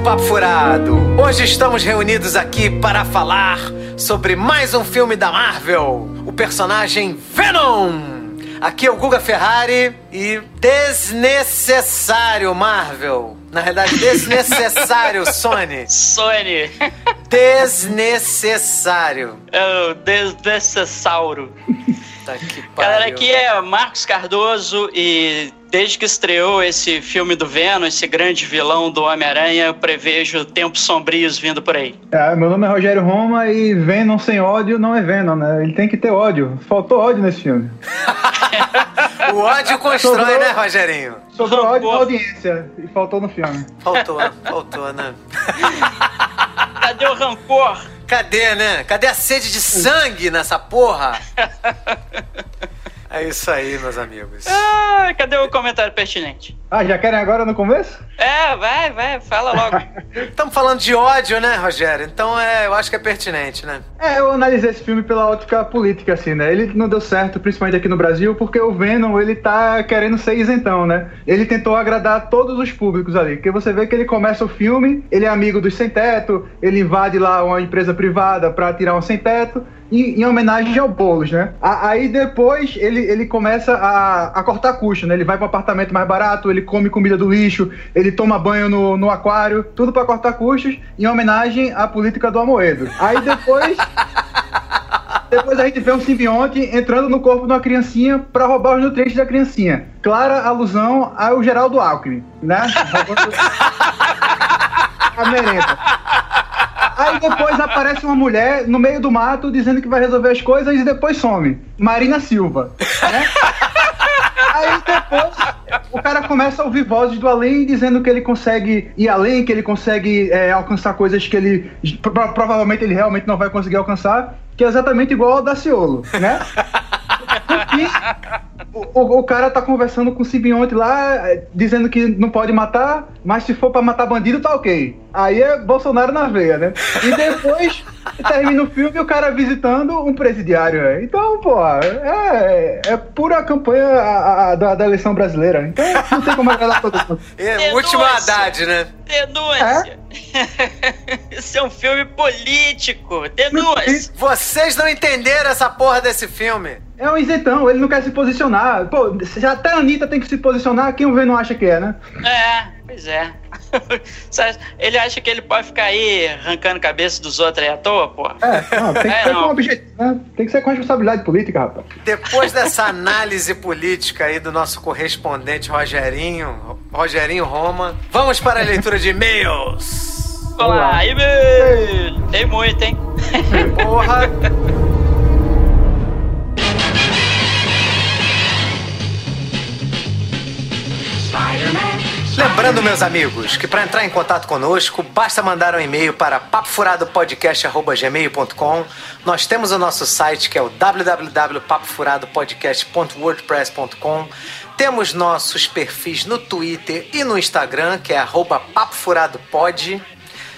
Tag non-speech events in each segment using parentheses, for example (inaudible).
do Papo Furado! Hoje estamos reunidos aqui para falar sobre mais um filme da Marvel, o personagem Venom! Aqui é o Guga Ferrari e desnecessário Marvel. Na realidade, desnecessário (laughs) Sony. Sony. Desnecessário. É o desnecessauro. Tá que pariu. Galera, aqui é Marcos Cardoso e desde que estreou esse filme do Venom, esse grande vilão do Homem-Aranha, eu prevejo tempos sombrios vindo por aí. É, meu nome é Rogério Roma e Venom sem ódio não é Venom, né? Ele tem que ter ódio. Faltou ódio nesse filme. (laughs) O ódio constrói, Sobrou- né, Rogerinho? Sobrou ódio na audiência e faltou no filme. Faltou, faltou, né? (laughs) Cadê o rancor? Cadê, né? Cadê a sede de sangue nessa porra? (laughs) É isso aí, meus amigos. Ah, cadê o comentário pertinente? Ah, já querem agora no começo? É, vai, vai, fala logo. (laughs) Estamos falando de ódio, né, Rogério? Então é, eu acho que é pertinente, né? É, eu analisei esse filme pela ótica política, assim, né? Ele não deu certo, principalmente aqui no Brasil, porque o Venom, ele tá querendo ser isentão, né? Ele tentou agradar todos os públicos ali, porque você vê que ele começa o filme, ele é amigo dos sem-teto, ele invade lá uma empresa privada pra tirar um sem-teto, em, em homenagem ao Boulos, né? Aí depois ele, ele começa a, a cortar custo, né? Ele vai pro apartamento mais barato, ele come comida do lixo, ele toma banho no, no aquário, tudo pra cortar custos, em homenagem à política do Amoedo. Aí depois. (laughs) Depois a gente vê um simbionte entrando no corpo de uma criancinha pra roubar os nutrientes da criancinha. Clara alusão ao Geraldo Alckmin, né? (laughs) A merenda. Aí depois aparece uma mulher no meio do mato dizendo que vai resolver as coisas e depois some. Marina Silva. Né? (laughs) Aí depois o cara começa a ouvir vozes do além dizendo que ele consegue ir além, que ele consegue é, alcançar coisas que ele pro- provavelmente ele realmente não vai conseguir alcançar, que é exatamente igual ao Daciolo, né? O, o- o cara tá conversando com o simbionte lá, é, dizendo que não pode matar, mas se for pra matar bandido, tá ok. Aí é Bolsonaro na veia, né? E depois (laughs) termina o filme e o cara visitando um presidiário. né? Então, pô, é, é pura campanha a- a- da, da eleição brasileira. Então não tem como agradar todo mundo. (laughs) É, Denúncia. último Haddad, né? Denúncia. (laughs) Esse é um filme político. Denúncia. Vocês não entenderam essa porra desse filme. É um isentão, ele não quer se posicionar. Pô, já até a Anitta tem que se posicionar, quem o vê não acha que é, né? É, pois é. (laughs) Ele acha que ele pode ficar aí arrancando cabeça dos outros aí à toa, pô? É, não, tem que (laughs) É, ser não. com objetivo, né? Tem que ser com responsabilidade política, rapaz. Depois dessa análise política aí do nosso correspondente Rogerinho, Rogerinho Roma, vamos para a leitura de e-mails. Olá, e meu, Tem muito, hein? Porra! (laughs) Lembrando, meus amigos, que para entrar em contato conosco, basta mandar um e-mail para papofuradopodcast.gmail.com. Nós temos o nosso site que é o www.papofuradopodcast.wordpress.com. Temos nossos perfis no Twitter e no Instagram, que é papofuradopod.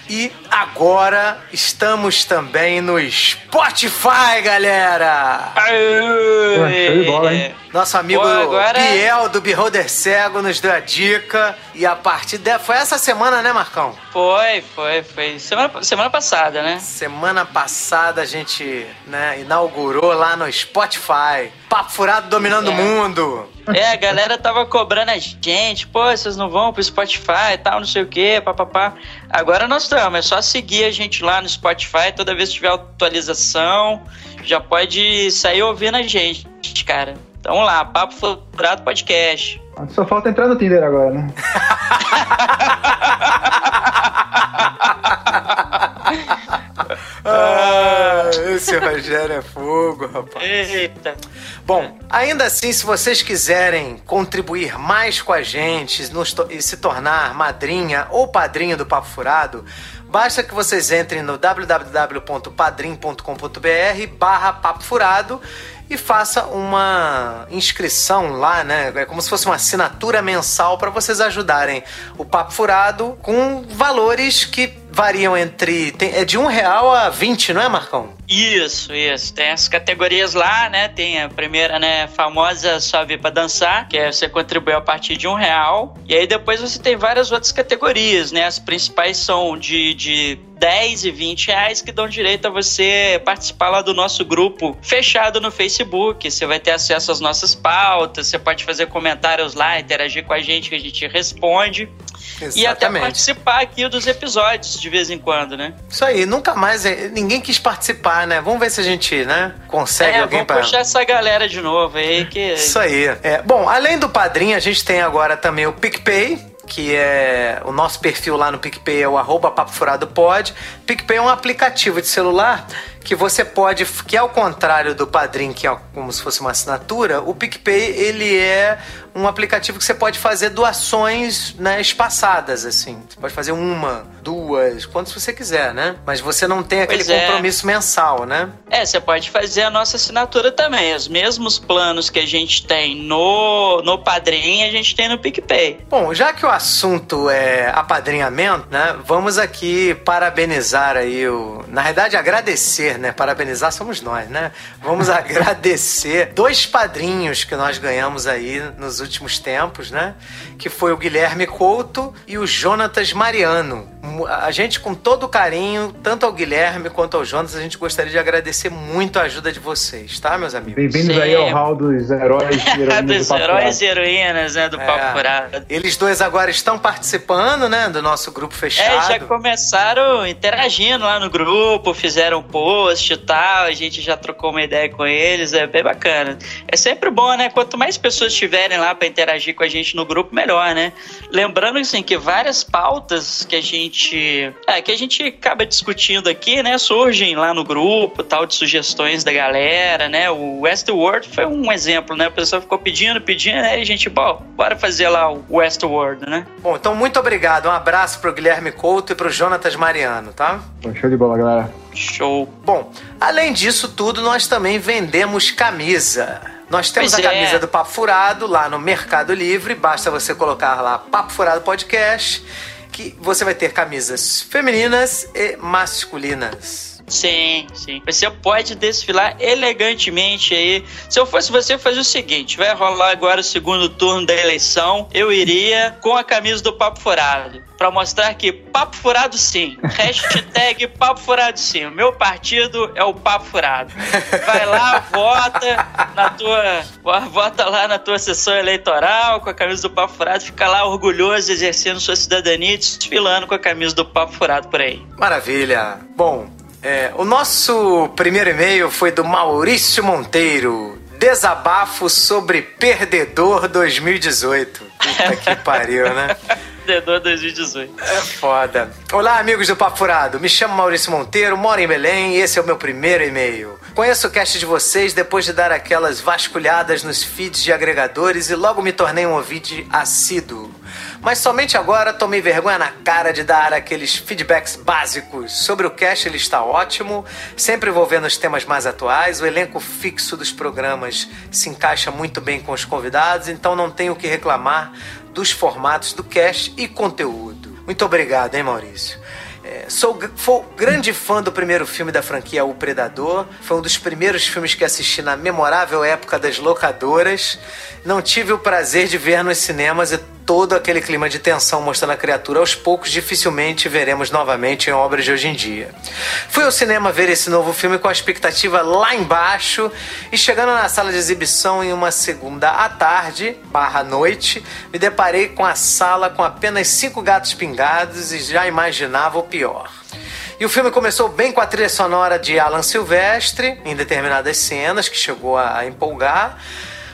E agora estamos também no Spotify, galera! show de bola, hein? Nosso amigo Pô, agora- Biel do Beholder Cego nos deu a dica. E a partir de... Foi essa semana, né, Marcão? Foi, foi, foi. Semana, semana passada, né? Semana passada a gente né, inaugurou lá no Spotify. Papo Furado dominando o É. mundo. É, a galera tava cobrando a gente, pô, vocês não vão pro Spotify e tal, não sei o que, papapá. Agora nós estamos, é só seguir a gente lá no Spotify, toda vez que tiver atualização, já pode sair ouvindo a gente, cara. Então vamos lá, Papo Furado Podcast. Só falta entrar no Tinder agora, né? (laughs) Ah, esse Rogério é fogo, rapaz. Eita. Bom, ainda assim, se vocês quiserem contribuir mais com a gente e se tornar madrinha ou padrinho do Papo Furado, basta que vocês entrem no www.padrim.com.br barra Papo Furado e faça uma inscrição lá, né? É como se fosse uma assinatura mensal para vocês ajudarem o Papo Furado com valores que variam entre. Tem, é de um real a 20, não é, Marcão? Isso, isso. Tem as categorias lá, né? Tem a primeira, né, famosa Vir Pra Dançar, que é você contribuir a partir de um real. E aí depois você tem várias outras categorias, né? As principais são de, de 10 e 20 reais que dão direito a você participar lá do nosso grupo fechado no Facebook. Você vai ter acesso às nossas pautas, você pode fazer comentários lá, interagir com a gente que a gente responde. Exatamente. E até participar aqui dos episódios de vez em quando, né? Isso aí, nunca mais eh, ninguém quis participar, né? Vamos ver se a gente, né, consegue é, alguém para puxar essa galera de novo aí que Isso aí. É, bom, além do padrinho, a gente tem agora também o PicPay, que é o nosso perfil lá no PicPay é o arroba. PicPay é um aplicativo de celular que você pode, que ao contrário do Padrim, que é como se fosse uma assinatura, o PicPay ele é um aplicativo que você pode fazer doações né, espaçadas, assim. Você pode fazer uma, duas, quantas você quiser, né? Mas você não tem aquele é. compromisso mensal, né? É, você pode fazer a nossa assinatura também. Os mesmos planos que a gente tem no, no Padrim, a gente tem no PicPay. Bom, já que o assunto é apadrinhamento, né? Vamos aqui parabenizar aí o... Na verdade, agradecer, né? Parabenizar somos nós, né? Vamos (laughs) agradecer dois padrinhos que nós ganhamos aí nos últimos tempos, né? Que foi o Guilherme Couto e o Jonatas Mariano. A gente, com todo carinho, tanto ao Guilherme quanto ao Jonas, a gente gostaria de agradecer muito a ajuda de vocês, tá, meus amigos? Bem-vindos aí ao hall dos heróis (laughs) e heroínas. dos heróis e heroínas, né, do é, Papo Furado. Eles dois agora estão participando, né, do nosso grupo fechado. É, já começaram interagindo lá no grupo, fizeram um post e tal, a gente já trocou uma ideia com eles, é bem bacana. É sempre bom, né, quanto mais pessoas tiverem lá para interagir com a gente no grupo, melhor, né? Lembrando, assim, que várias pautas que a gente gente. É, que a gente acaba discutindo aqui, né? Surgem lá no grupo, tal, de sugestões da galera, né? O Westworld foi um exemplo, né? O pessoal ficou pedindo, pedindo, né? E a gente, bom, bora fazer lá o Westworld, né? Bom, então muito obrigado. Um abraço pro Guilherme Couto e pro Jonatas Mariano, tá? Show de bola, galera. Show. Bom, além disso tudo, nós também vendemos camisa. Nós temos pois a camisa é. do Papo Furado lá no Mercado Livre, basta você colocar lá Papo Furado Podcast que você vai ter camisas femininas e masculinas. Sim, sim. Você pode desfilar elegantemente aí. Se eu fosse você, fazer o seguinte: vai rolar agora o segundo turno da eleição. Eu iria com a camisa do Papo Furado. Pra mostrar que Papo Furado sim. Hashtag (laughs) Papo Furado sim. O meu partido é o Papo Furado. Vai lá, vota na tua. Vota lá na tua sessão eleitoral com a camisa do Papo Furado. Fica lá orgulhoso, exercendo sua cidadania desfilando com a camisa do Papo Furado por aí. Maravilha. Bom, é, o nosso primeiro e-mail foi do Maurício Monteiro. Desabafo sobre Perdedor 2018. Puta que pariu, né? (laughs) Perdedor 2018. É foda. Olá, amigos do Papo Furado. Me chamo Maurício Monteiro, moro em Belém e esse é o meu primeiro e-mail. Conheço o cast de vocês depois de dar aquelas vasculhadas nos feeds de agregadores e logo me tornei um ouvinte assíduo. Mas somente agora tomei vergonha na cara de dar aqueles feedbacks básicos. Sobre o cast, ele está ótimo, sempre envolvendo os temas mais atuais. O elenco fixo dos programas se encaixa muito bem com os convidados, então não tenho o que reclamar dos formatos do cast e conteúdo. Muito obrigado, hein, Maurício? É, sou, sou grande fã do primeiro filme da franquia O Predador. Foi um dos primeiros filmes que assisti na memorável época das locadoras. Não tive o prazer de ver nos cinemas e todo aquele clima de tensão mostrando a criatura aos poucos dificilmente veremos novamente em obras de hoje em dia. Fui ao cinema ver esse novo filme com a expectativa lá embaixo e chegando na sala de exibição em uma segunda à tarde, barra noite, me deparei com a sala com apenas cinco gatos pingados e já imaginava o pior. E o filme começou bem com a trilha sonora de Alan Silvestre, em determinadas cenas, que chegou a empolgar.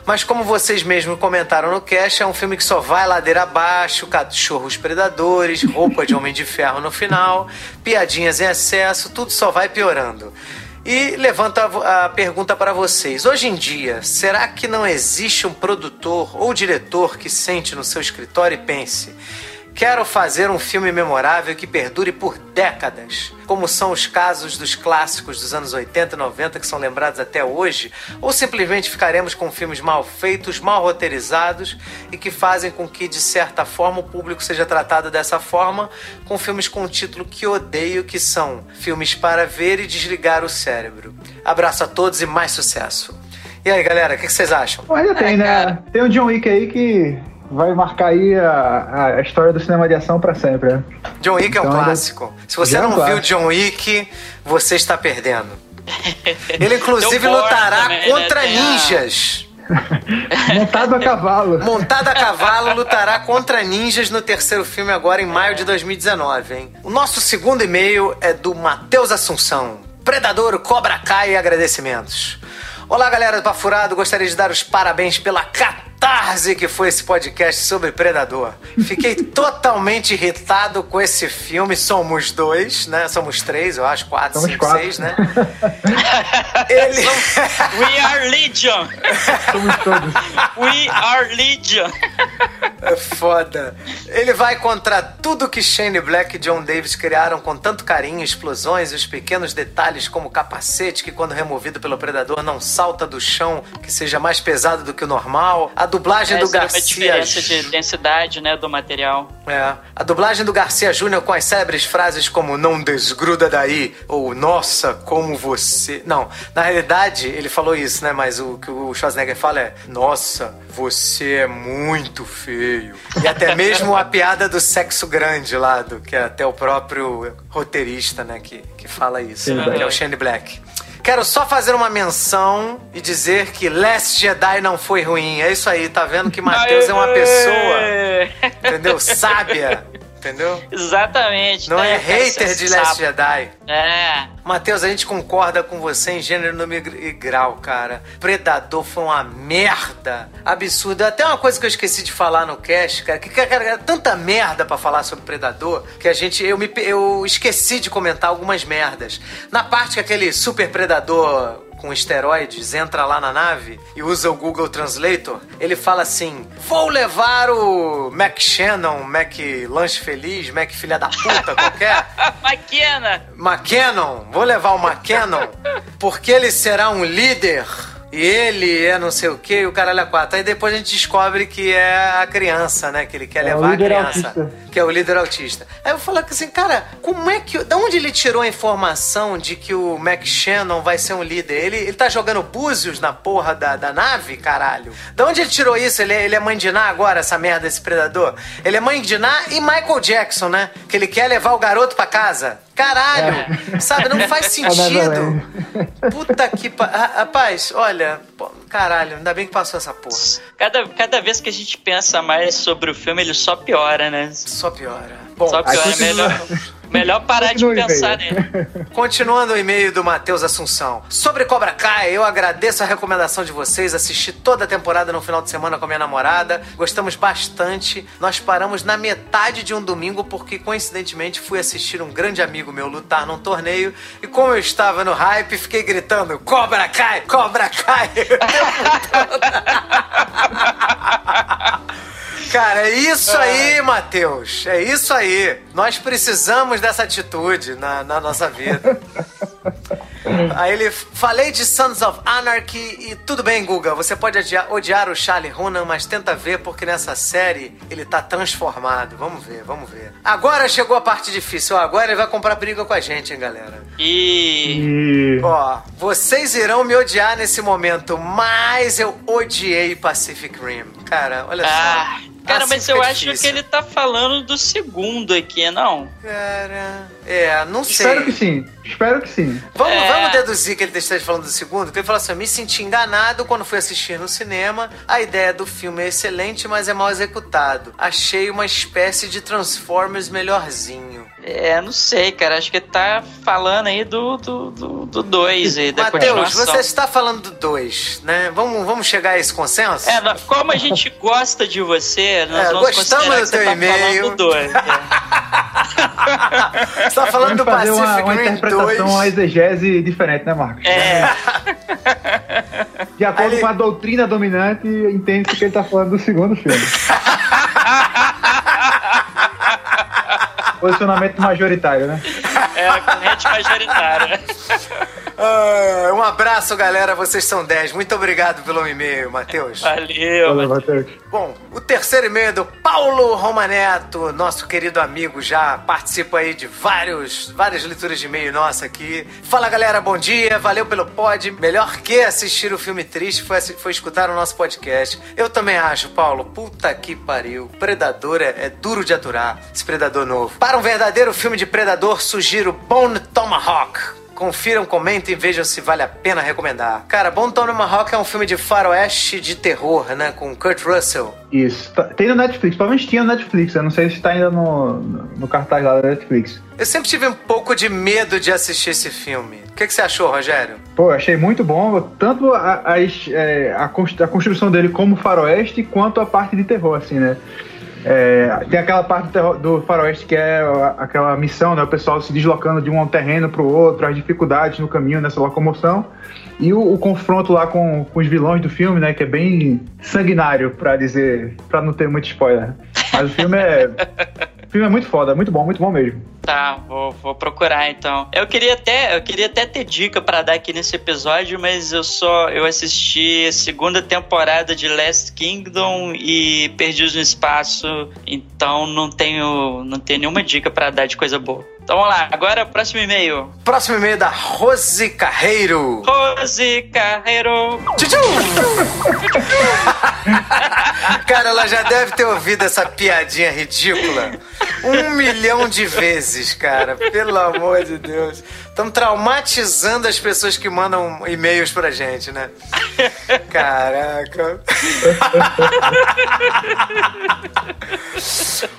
Mas como vocês mesmos comentaram no cast, é um filme que só vai ladeira abaixo, cachorros predadores, roupa de homem de ferro no final, piadinhas em excesso, tudo só vai piorando. E levanta a pergunta para vocês. Hoje em dia, será que não existe um produtor ou diretor que sente no seu escritório e pense Quero fazer um filme memorável que perdure por décadas, como são os casos dos clássicos dos anos 80 e 90 que são lembrados até hoje, ou simplesmente ficaremos com filmes mal feitos, mal roteirizados e que fazem com que, de certa forma, o público seja tratado dessa forma, com filmes com um título que odeio, que são filmes para ver e desligar o cérebro. Abraço a todos e mais sucesso. E aí, galera, o que vocês acham? Ainda tem, né? Tem o John Wick aí que vai marcar aí a, a história do cinema de ação pra sempre, né? John Wick é um Então, ainda- clássico. Se você é um não viu clássico. John Wick, você está perdendo. (laughs) Ele, inclusive, Tem o Bourne lutará também, né? contra Tem a- ninjas. (laughs) Montado a cavalo. Montado a cavalo, lutará contra ninjas no terceiro filme agora em maio de 2019, hein? O nosso segundo e-mail é do Matheus Assunção. Predador Cobra Kai e agradecimentos. Olá, galera do Pafurado. Gostaria de dar os parabéns pela catarse que foi esse podcast sobre Predador. Fiquei (laughs) totalmente irritado com esse filme. Somos dois, né? Somos três, eu acho. Quatro, Somos cinco, quatro. seis, né? (laughs) Ele... (laughs) We are Legion! Somos todos. We are Legion! É foda. Ele vai contra tudo que Shane Black e John Davis criaram com tanto carinho, explosões e os pequenos detalhes como o capacete que quando removido pelo predador não salta do chão, que seja mais pesado do que o normal. A dublagem do é uma Garcia diferença de densidade, né, do material. é. A dublagem do Garcia Júnior com as célebres frases como não desgruda daí ou nossa, como você. Não, na realidade ele falou isso, né? Mas o que o Schwarzenegger fala é nossa, você é muito feio. E até mesmo a piada do sexo grande lá, do, que é até o próprio roteirista, né? Que, que fala isso, né, que é o Shane Black. Quero só fazer uma menção e dizer que Last Jedi não foi ruim. É isso aí, tá vendo que (laughs) Matheus é uma pessoa entendeu? Sábia, entendeu? Exatamente. Não tá é cara, hater de Last sabe. Jedi. É. Matheus, a gente concorda com você em gênero, número e grau, cara. Predador foi uma merda absurda. Até uma coisa que eu esqueci de falar no cast, cara, que cara, era tanta merda pra falar sobre Predador que a gente eu me eu esqueci de comentar algumas merdas. Na parte que aquele super predador com esteroides entra lá na nave e usa o Google Translator, ele fala assim: Vou levar o Mac Shannon, Mac Lanche Feliz, Mac Filha da Puta, qualquer. (laughs) Maquena! McKinnon, vou levar o McKinnon, porque ele será um líder. E ele é não sei o que, o caralho é quatro. Aí depois a gente descobre que é a criança, né? Que ele quer É levar a criança. autista. Que é o líder autista. Aí eu falo assim, cara, como é que. Da onde ele tirou a informação de que o Mac Shannon vai ser um líder? Ele, ele tá jogando búzios na porra da, da nave, caralho? Da onde ele tirou isso? Ele, é- ele é mãe de Ná agora, essa merda, esse predador? Ele é mãe de Ná e Michael Jackson, né? Que ele quer levar o garoto pra casa. Caralho! Sabe, não faz É sentido. Puta que pa... Rapaz, olha, pô, caralho, ainda bem que passou essa porra. Cada, cada vez que a gente pensa mais sobre o filme, ele só piora, né? Só piora. Bom, Só piora. É melhor, melhor parar de Continue, pensar nele. (laughs) Continuando o e-mail do Matheus Assunção. Sobre Cobra Kai, eu agradeço a recomendação de vocês. Assisti toda a temporada no final de semana com a minha namorada. Gostamos bastante. Nós paramos na metade de um domingo porque, coincidentemente, fui assistir um grande amigo meu lutar num torneio. E como eu estava no hype, fiquei gritando: Cobra Kai! Cobra Kai! (laughs) (laughs) Cara, é isso aí, Matheus. É isso aí. Nós precisamos dessa atitude na, na nossa vida. (laughs) Aí ele falei de Sons of Anarchy e tudo bem, Guga. Você pode odiar, odiar o Charlie Hunnam, mas tenta ver porque nessa série ele tá transformado. Vamos ver, vamos ver. Agora chegou a parte difícil. Ó, agora ele vai comprar briga com a gente, hein, galera. E. E. Ó, vocês irão me odiar nesse momento, mas eu odiei Pacific Rim. Cara, olha Ah, só. Cara, Assim mas eu acho difícil. que ele tá falando do segundo aqui, não? Cara, é, não sei. Espero que sim. Espero que sim. Vamos, É. vamos deduzir que ele esteja falando do segundo? Porque ele falou assim: eu me senti enganado quando fui assistir no cinema. A ideia do filme é excelente, mas é mal executado. Achei uma espécie de Transformers melhorzinho. É, não sei, cara. Acho que ele tá falando aí do 2 do, do, do dois aí, da Matheus, você está falando do 2, né? Vamos, vamos chegar a esse consenso? É, como a gente (laughs) gosta de você, nós É, vamos gostamos considerar do que você teu tá e-mail. falando do dois. é. (laughs) Você está falando do fazer Pacific uma, uma Rim interpretação, 2. uma exegese diferente, né, Marcos? É, De (laughs) acordo Aí com a doutrina dominante, entende-se que ele tá falando do segundo filme. (laughs) Posicionamento majoritário, né? É, a corrente majoritária. Ah, um abraço, galera. Vocês são 10. Muito obrigado pelo e-mail, Matheus. Valeu. Valeu, Matheus. Bom, o terceiro e-mail é do Paulo Romaneto, nosso querido amigo, já participa aí de vários, várias leituras de e-mail nossa aqui. Fala galera, bom dia, valeu pelo pod. Melhor que assistir o filme triste foi, foi escutar o nosso podcast. Eu também acho, Paulo, puta que pariu. Predador é, é duro de aturar, esse Predador novo. Para um verdadeiro filme de Predador, sugiro Bone Tomahawk. Confiram, comentem e vejam se vale a pena recomendar. Cara, Bone Tomahawk é um filme de faroeste de terror, né? Com Kurt Russell. Isso. Tá- tem no Netflix, menos tinha no Netflix. Eu não sei se tá ainda no, no cartaz lá da Netflix. Eu sempre tive um pouco de medo de assistir esse filme. O que, que você achou, Rogério? Pô, achei muito bom, tanto a, é, a, cons- a construção dele como faroeste, quanto a parte de terror, assim, né? É, tem aquela parte do, faroeste que é aquela missão, né? O pessoal se deslocando de um terreno para o outro, as dificuldades no caminho nessa locomoção. E o, o confronto lá com, com os vilões do filme, né? Que é bem sanguinário, pra dizer, para não ter muito spoiler. Mas o filme é, o filme é muito foda, muito bom, muito bom mesmo. Tá, vou, vou procurar então. Eu queria até, eu queria até ter dica pra dar aqui nesse episódio, mas eu só eu assisti a segunda temporada de Last Kingdom e Perdidos no Espaço, então não tenho não tenho nenhuma dica pra dar de coisa boa. Então vamos lá, agora próximo e-mail. Próximo e-mail da Rose Carreiro. Rose Carreiro. Tchutchu! (laughs) Cara, ela já deve ter ouvido essa piadinha ridícula um milhão de vezes, cara. Pelo amor de Deus. Estamos traumatizando as pessoas que mandam e-mails pra gente, né? (laughs) Caraca.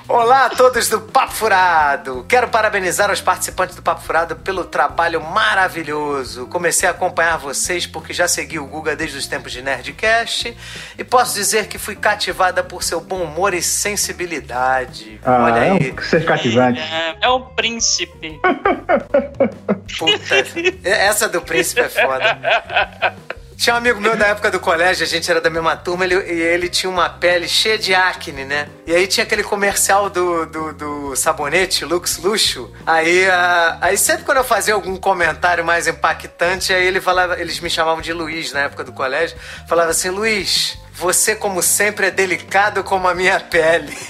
Olá a todos do Papo Furado. Quero parabenizar os participantes do Papo Furado pelo trabalho maravilhoso. Comecei a acompanhar vocês porque já segui o Guga desde os tempos de Nerdcast e posso dizer que fui cativada por seu bom humor e sensibilidade. Ah, Olha é aí. um ser cativante. É, é um príncipe. (laughs) Puta, essa do príncipe é foda. Tinha um amigo meu da época do colégio, a gente era da mesma turma, ele, e ele tinha uma pele cheia de acne, né? E aí tinha aquele comercial do, do, do sabonete Lux Luxo. Aí, ah, aí sempre quando eu fazia algum comentário mais impactante, aí ele falava, eles me chamavam de Luiz na época do colégio, falava assim, Luiz, você como sempre é delicado como a minha pele. (laughs)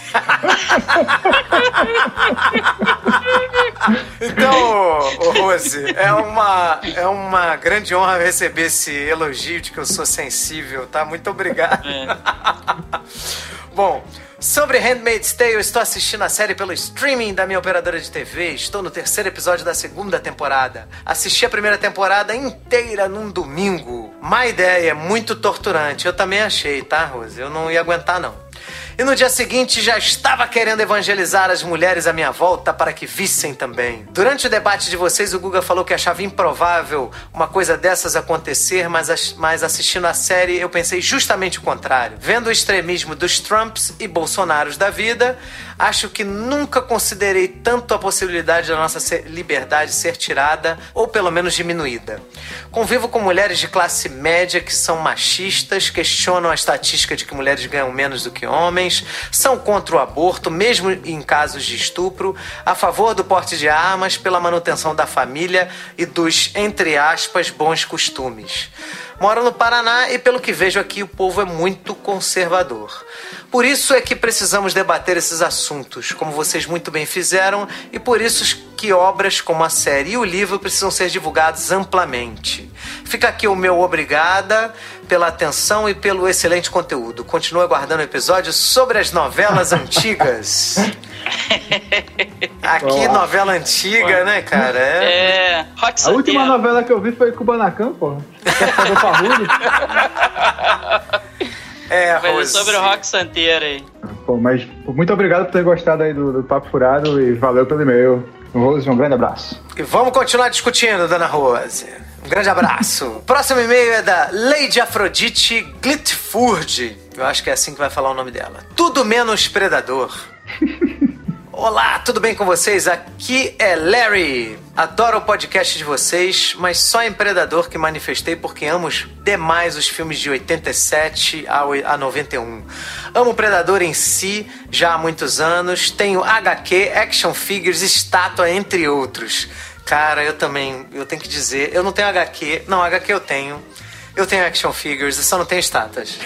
Então, Rose, é uma, é uma grande honra receber esse elogio de que eu sou sensível, tá? Muito obrigado. (laughs) Bom, sobre Handmaid's Tale, estou assistindo a série pelo streaming da minha operadora de TV. Estou no terceiro episódio da segunda temporada. Assisti a primeira temporada inteira num domingo. Má ideia, muito torturante. Eu também achei, tá, Rose? Eu não ia aguentar, não. E no dia seguinte já estava querendo evangelizar as mulheres à minha volta para que vissem também. Durante o debate de vocês, o Guga falou que achava improvável uma coisa dessas acontecer, mas, as- mas assistindo a série eu pensei justamente o contrário. Vendo o extremismo dos Trumps e Bolsonaros da vida, acho que nunca considerei tanto a possibilidade da nossa liberdade ser tirada ou pelo menos diminuída. Convivo com mulheres de classe média que são machistas, questionam a estatística de que mulheres ganham menos do que homens, são contra o aborto, mesmo em casos de estupro, a favor do porte de armas, pela manutenção da família e dos, entre aspas, bons costumes. Moro no Paraná e, pelo que vejo aqui, o povo é muito conservador. Por isso é que precisamos debater esses assuntos, como vocês muito bem fizeram, e por isso que obras como a série e o livro precisam ser divulgados amplamente. Fica aqui o meu obrigada pela atenção e pelo excelente conteúdo. Continuo aguardando o episódio sobre as novelas (laughs) antigas. (laughs) Aqui, novela antiga, né, cara? É. É. Rock A última novela que eu vi foi Kubanacan, Parrudo. (laughs) É, Vai ser Rose. sobre o Rock Santeiro aí. Pô, mas muito obrigado por ter gostado aí do, do Papo Furado e valeu pelo e-mail. Rose, um grande abraço. E vamos continuar discutindo, dona Rose. Um grande abraço. (laughs) Próximo e-mail é da Lady Afrodite Glitford. Eu acho que é assim que vai falar o nome dela. Tudo menos predador. Olá, tudo bem com vocês? Aqui é Larry. Adoro o podcast de vocês, mas só em Predador que manifestei porque amo demais os filmes de 87 a 91. Amo Predador em si já há muitos anos, tenho HQ, action figures, estátua, entre outros. Cara, eu também, eu tenho que dizer, eu não tenho HQ, não, HQ eu tenho. Eu tenho action figures, eu só não tenho estátuas.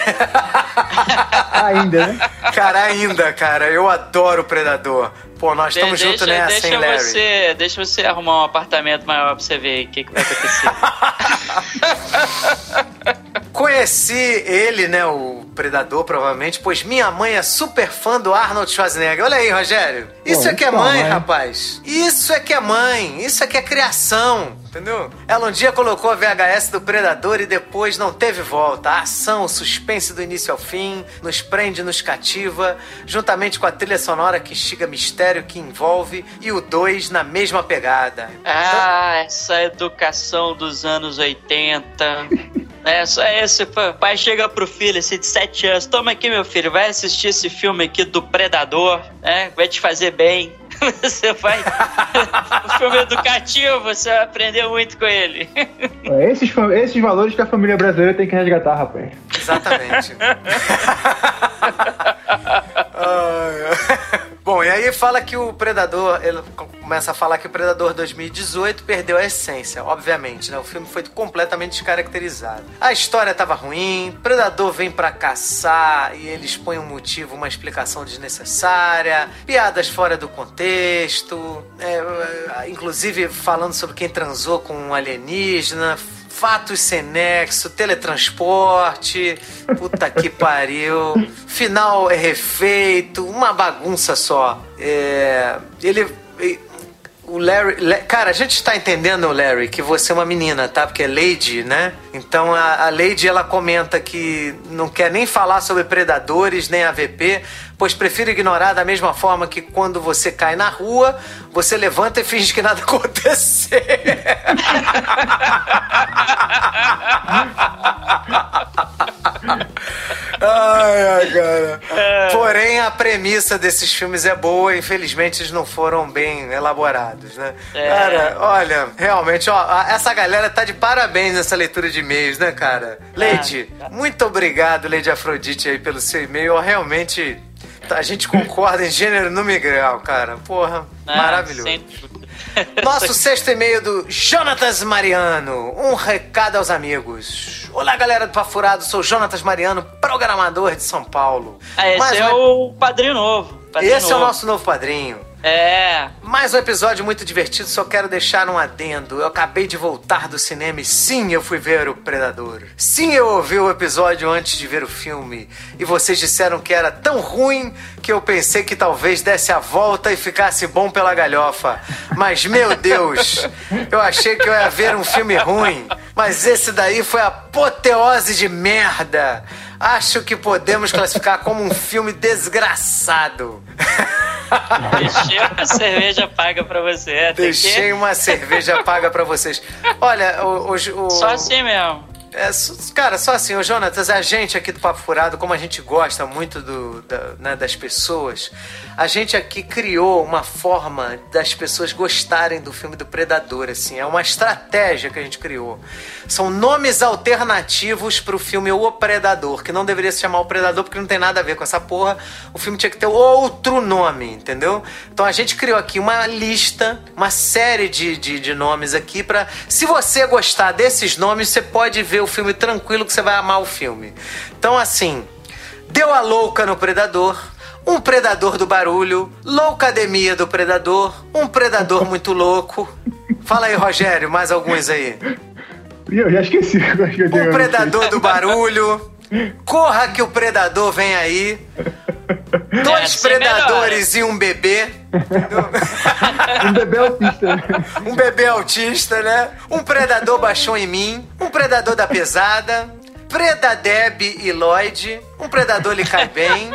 ainda, né? Cara, ainda, cara. Eu adoro Predador. Pô, nós estamos De- juntos deixa, nessa, hein, deixa Larry? você, deixa você arrumar um apartamento maior pra você ver o que, que vai acontecer. (laughs) Conheci ele, né, o Predador, provavelmente, pois minha mãe é super fã do Arnold Schwarzenegger. Olha aí, Rogério. Isso Pô, é que é então, mãe, né? rapaz. Isso é que é mãe. Isso é que é criação. Entendeu? Ela um dia colocou a VHS do Predador e depois não teve volta. A ação, o suspense do início ao fim, nos prende, nos cativa, juntamente com a trilha sonora que instiga mistério que envolve e o 2 na mesma pegada. ah, essa educação dos anos 80. (laughs) É, só esse pai chega pro filho assim de 7 anos, toma aqui meu filho, vai assistir esse filme aqui do Predador, né? Vai te fazer bem. (laughs) Você vai. (laughs) o filme educativo, você vai aprender muito com ele. É, Esses, esses valores que a família brasileira tem que resgatar, rapaz. Exatamente. (laughs) Bom, e aí fala que o Predador, ele começa a falar que o Predador 2018 perdeu a essência, obviamente, né? O filme foi completamente descaracterizado. A história tava ruim, Predador vem pra caçar e eles põem um motivo, uma explicação desnecessária, piadas fora do contexto, é, inclusive falando sobre quem transou com um alienígena, Fatos sem nexo, teletransporte, puta que (laughs) pariu. Final é refeito, uma bagunça só. É, ele. O Larry, La- Cara, a gente tá entendendo, Larry, que você é uma menina, tá? Porque é Lady, né? Então a, a Lady ela comenta que não quer nem falar sobre predadores nem AVP, pois prefere ignorar da mesma forma que quando você cai na rua, você levanta e finge que nada (laughs) aconteceu. Ai, ai, cara. Porém, a premissa desses filmes é boa, infelizmente eles não foram bem elaborados, né? É. Cara, olha, realmente, ó, essa galera tá de parabéns nessa leitura de e-mails, né, cara? Leide, muito obrigado, Leide Afrodite, aí, pelo seu e-mail. Realmente, a gente concorda em gênero, e grau, cara. Porra, Ah, maravilhoso. sem dúvida. (laughs) Nosso sexto e-mail do Jonatas Mariano. Um recado aos amigos. Olá, galera do Pafurado. Sou Jonatas Mariano, programador de São Paulo. Ah, esse Mais é o padrinho novo. padrinho Esse é o novo. nosso novo padrinho. É. Mais um episódio muito divertido, só quero deixar um adendo. Eu acabei de voltar do cinema e sim, eu fui ver o Predador. Sim, eu ouvi o episódio antes de ver o filme. E vocês disseram que era tão ruim que eu pensei que talvez desse a volta e ficasse bom pela galhofa. Mas, meu (laughs) Deus, eu achei que eu ia ver um filme ruim. Mas esse daí foi apoteose de merda. Acho que podemos classificar como um filme desgraçado. (laughs) Deixei uma cerveja paga pra você. Deixei que... uma cerveja paga pra vocês. Olha, o, o- o- Só assim mesmo. É, cara, só assim, o Jonatas, a gente aqui do Papo Furado, como a gente gosta muito do, da- né, das pessoas, a gente aqui criou uma forma das pessoas gostarem do filme do Predador, assim, é uma estratégia que a gente criou. São nomes alternativos pro filme O Predador, que não deveria se chamar O Predador porque não tem nada a ver com essa porra. O filme tinha que ter outro nome, entendeu? Então a gente criou aqui uma lista, uma série de, de, de nomes aqui pra. Se você gostar desses nomes, você pode ver o filme tranquilo que você vai amar o filme. Então, assim, deu a louca no Predador. Um predador do barulho, loucademia do predador, um predador (laughs) muito louco. Fala aí, Rogério, mais alguns aí. Eu já esqueci o. Um predador do barulho. Corra que o predador vem aí. (laughs) Dois assim predadores e um bebê. (laughs) Um bebê autista. Um bebê autista, né? Um predador baixou em mim. Um predador da pesada. Predadeb e Lloyd. Um predador lhe cai bem.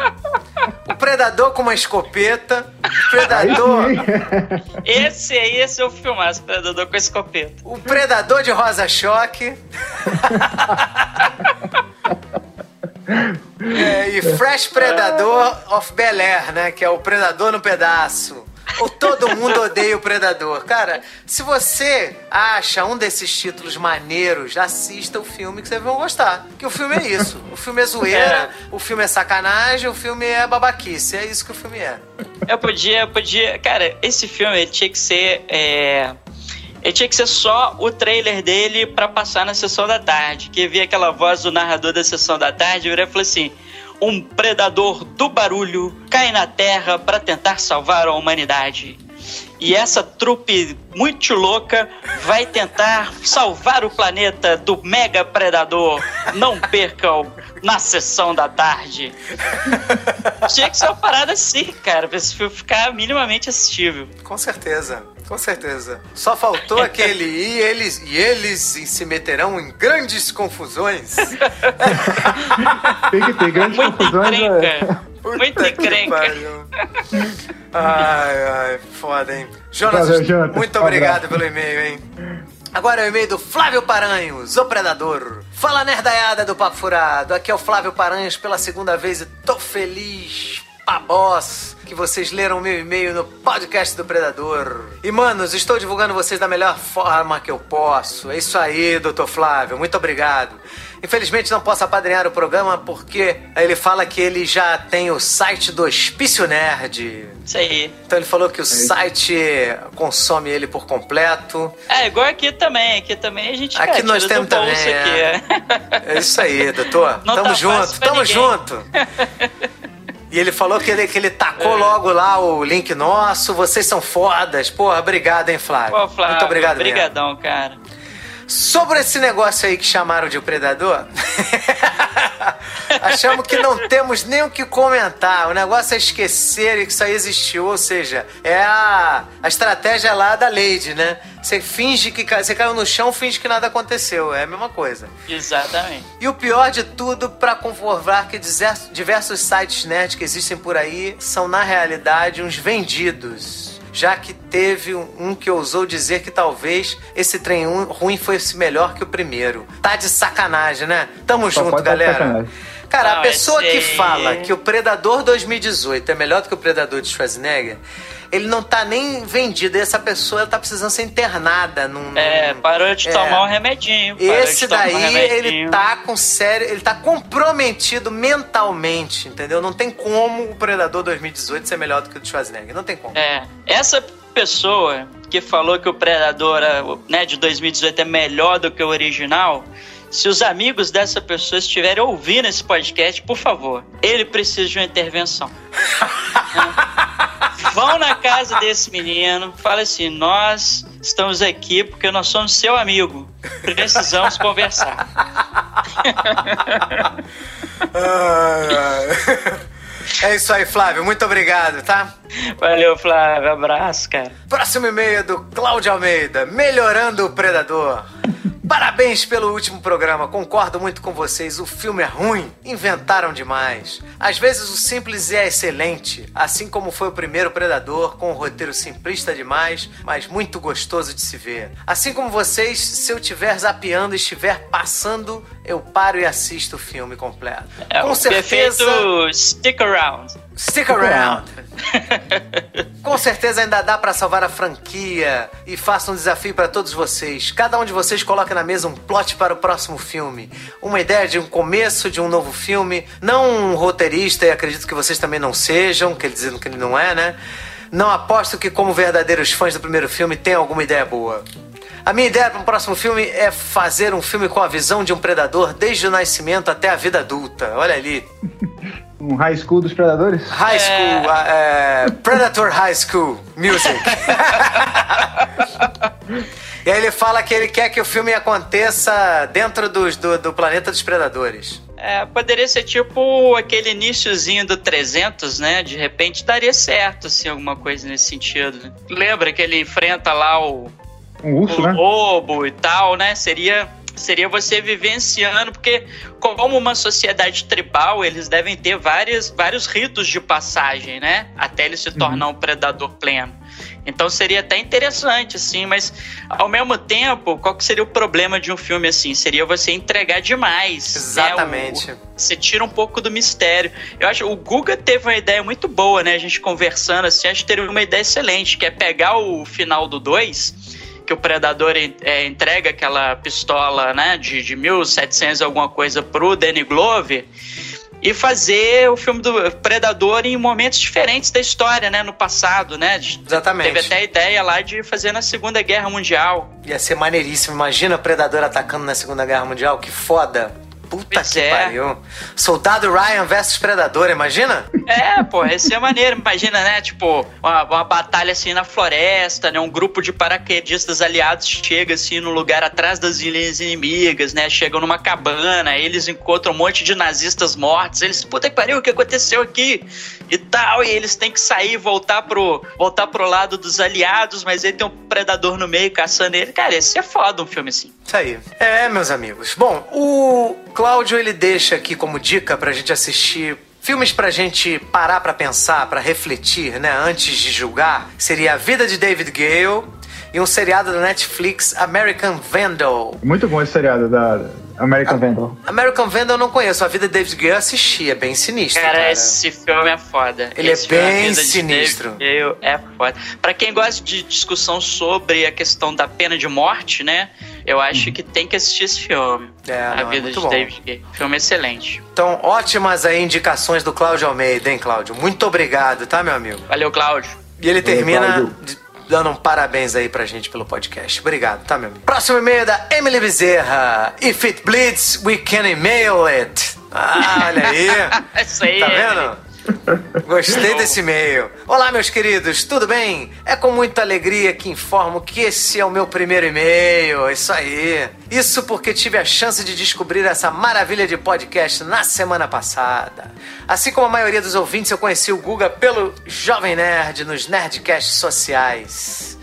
O predador com uma escopeta. Aí predador. Esse aí, esse é o filmaço, Predador com escopeta. O predador de rosa choque. (laughs) É, e Fresh Predador of Bel Air, né? Que é o predador no pedaço. ou Todo Mundo Odeia o Predador. Cara, se você acha um desses títulos maneiros, assista o filme que vocês vão gostar. Que o filme é isso. O filme é zoeira, é. o filme é sacanagem, o filme é babaquice. É isso que o filme é. Eu podia, podia. Cara, esse filme tinha que ser. É... Ele tinha que ser só o trailer dele para passar na sessão da tarde. Que via aquela voz do narrador da sessão da tarde e falou assim: um predador do barulho cai na Terra para tentar salvar a humanidade. E essa trupe muito louca vai tentar salvar o planeta do mega predador. Não percam na sessão da tarde. Tinha que ser uma parada assim, cara, pra esse filme ficar minimamente assistível. Com certeza. Com certeza. Só faltou aquele e eles e eles se meterão em grandes confusões. (laughs) Tem que ter grandes Muito confusões. É. (laughs) Muito encrenca. Ai, ai, foda, hein? Jonas, Valeu, Jonathan. muito obrigado pelo e-mail, hein? Agora é o e-mail do Flávio Paranhos, o Predador. Fala nerdaiada do Papo Furado. Aqui é o Flávio Paranhos pela segunda vez e tô feliz pabós que vocês leram meu e-mail no podcast do Predador. E, manos, estou divulgando vocês da melhor forma que eu posso. É isso aí, doutor Flávio. Muito obrigado. Infelizmente não posso apadrinhar o programa porque ele fala que ele já tem o site do Hospício Nerd. Isso aí. Então ele falou que o site consome ele por completo. É, igual aqui também. Aqui também a gente Aqui nós temos também. É. é. isso aí, doutor. Não tamo tá junto, tamo ninguém. junto. (laughs) E ele falou que ele, que ele tacou é. logo lá o link nosso. Vocês são fodas. Porra, obrigado, hein, Flávio? Pô, Flávio Muito obrigado, Obrigadão, mesmo. cara. Sobre esse negócio aí que chamaram de predador, (laughs) achamos que não temos nem o que comentar. O negócio é esquecer que isso aí existiu, ou seja, é a, a estratégia lá da Lady, né? Você finge que você caiu no chão, finge que nada aconteceu. É a mesma coisa. Exatamente. E o pior de tudo, para comprovar que diversos sites nerd que existem por aí são, na realidade, uns vendidos já que teve um que ousou dizer que talvez esse trem ruim fosse melhor que o primeiro. Tá de sacanagem, né? Tamo Só junto, galera. Cara, Não, a pessoa que fala que o Predador 2018 é melhor do que o Predador de Schwarzenegger, ele não tá nem vendido. E essa pessoa ela tá precisando ser internada num. É, parou de é. tomar um remedinho. Esse daí, um ele tá com sério. Ele tá comprometido mentalmente, entendeu? Não tem como o Predador 2018 ser melhor do que o de Schwarzenegger. Não tem como. É. Essa pessoa que falou que o Predador né, de 2018 é melhor do que o original se os amigos dessa pessoa estiverem ouvindo esse podcast, por favor, ele precisa de uma intervenção. Vão na casa desse menino, fala assim: nós estamos aqui porque nós somos seu amigo. Precisamos conversar. É isso aí, Flávio. Muito obrigado, tá? Valeu, Flávio. Abraço, cara. Próximo e-mail é do Cláudio Almeida, melhorando o Predador. Parabéns pelo último programa, concordo muito com vocês. O filme é ruim, inventaram demais. Às vezes o simples é excelente, assim como foi o primeiro Predador, com um roteiro simplista demais, mas muito gostoso de se ver. Assim como vocês, se eu estiver zapeando e estiver passando, eu paro e assisto o filme completo. É, com certeza. Stick around. Stick around. (laughs) Com certeza ainda dá para salvar a franquia e faça um desafio para todos vocês. Cada um de vocês coloque na mesa um plot para o próximo filme, uma ideia de um começo de um novo filme, não um roteirista e acredito que vocês também não sejam, que ele dizendo que ele não é, né? Não aposto que como verdadeiros fãs do primeiro filme tem alguma ideia boa. A minha ideia para um próximo filme é fazer um filme com a visão de um predador desde o nascimento até a vida adulta. Olha ali. (laughs) Um high school dos predadores? High school, é... Uh, Predator High School Music. (laughs) e aí ele fala que ele quer que o filme aconteça dentro dos, do, do planeta dos predadores. É, poderia ser tipo aquele iníciozinho do 300, né? De repente daria certo, assim, alguma coisa nesse sentido. Lembra que ele enfrenta lá o, um urso, o né? lobo e tal, né? Seria seria você vivenciando, porque como uma sociedade tribal, eles devem ter vários, vários ritos de passagem, né? Até ele se tornar uhum. um predador pleno. Então seria até interessante, assim, mas ao mesmo tempo, qual que seria o problema de um filme assim? Seria você entregar demais. Né? Exatamente. Né? O, você tira um pouco do mistério. Eu acho o Guga teve uma ideia muito boa, né? A gente conversando assim, acho que teve uma ideia excelente, que é pegar o final do 2 que o Predador é, entrega aquela pistola, né, de, de 1700 alguma coisa pro Danny Glover e fazer o filme do Predador em momentos diferentes da história, né? No passado, né? Exatamente. Teve até a ideia lá de fazer na Segunda Guerra Mundial. Ia ser maneiríssimo. Imagina o Predador atacando na Segunda Guerra Mundial, que foda. Puta pois que é. pariu. Soldado Ryan versus Predador, imagina? É, pô, esse é maneiro. Imagina, né? Tipo, uma, uma, batalha assim na floresta, né? Um grupo de paraquedistas aliados chega assim no lugar atrás das ilhas inimigas, né? Chegam numa cabana, eles encontram um monte de nazistas mortos. Eles, puta que pariu, o que aconteceu aqui? E tal, e eles têm que sair, voltar pro, voltar pro lado dos aliados, mas aí tem um predador no meio caçando ele. Cara, esse é foda um filme assim. Isso aí. É, meus amigos. Bom, o Cláudio ele deixa aqui como dica pra gente assistir Filmes pra gente parar pra pensar, pra refletir, né, antes de julgar, seria A Vida de David Gale e um seriado da Netflix, American Vandal. Muito bom esse seriado da American a Vandal. American Vandal eu não conheço, A Vida de David Gale eu assisti, é bem sinistro. Cara, cara. esse filme é foda. Ele esse é bem sinistro. Gale é foda. Pra quem gosta de discussão sobre a questão da pena de morte, né, eu acho que tem que assistir esse filme. É, a não, é vida é de bom. David Gay. Filme excelente. Então, ótimas aí indicações do Cláudio Almeida, hein, Cláudio? Muito obrigado, tá, meu amigo? Valeu, Cláudio. E ele termina dando um parabéns aí pra gente pelo podcast. Obrigado, tá, meu amigo? Próximo e-mail é da Emily Bezerra. If it bleeds, we can email it. Ah, olha aí. (laughs) Isso aí. Tá vendo? Gostei desse e-mail. Olá, meus queridos, tudo bem? É com muita alegria que informo que esse é o meu primeiro e-mail. Isso aí. Isso porque tive a chance de descobrir essa maravilha de podcast na semana passada. Assim como a maioria dos ouvintes, eu conheci o Guga pelo Jovem Nerd nos Nerdcasts sociais.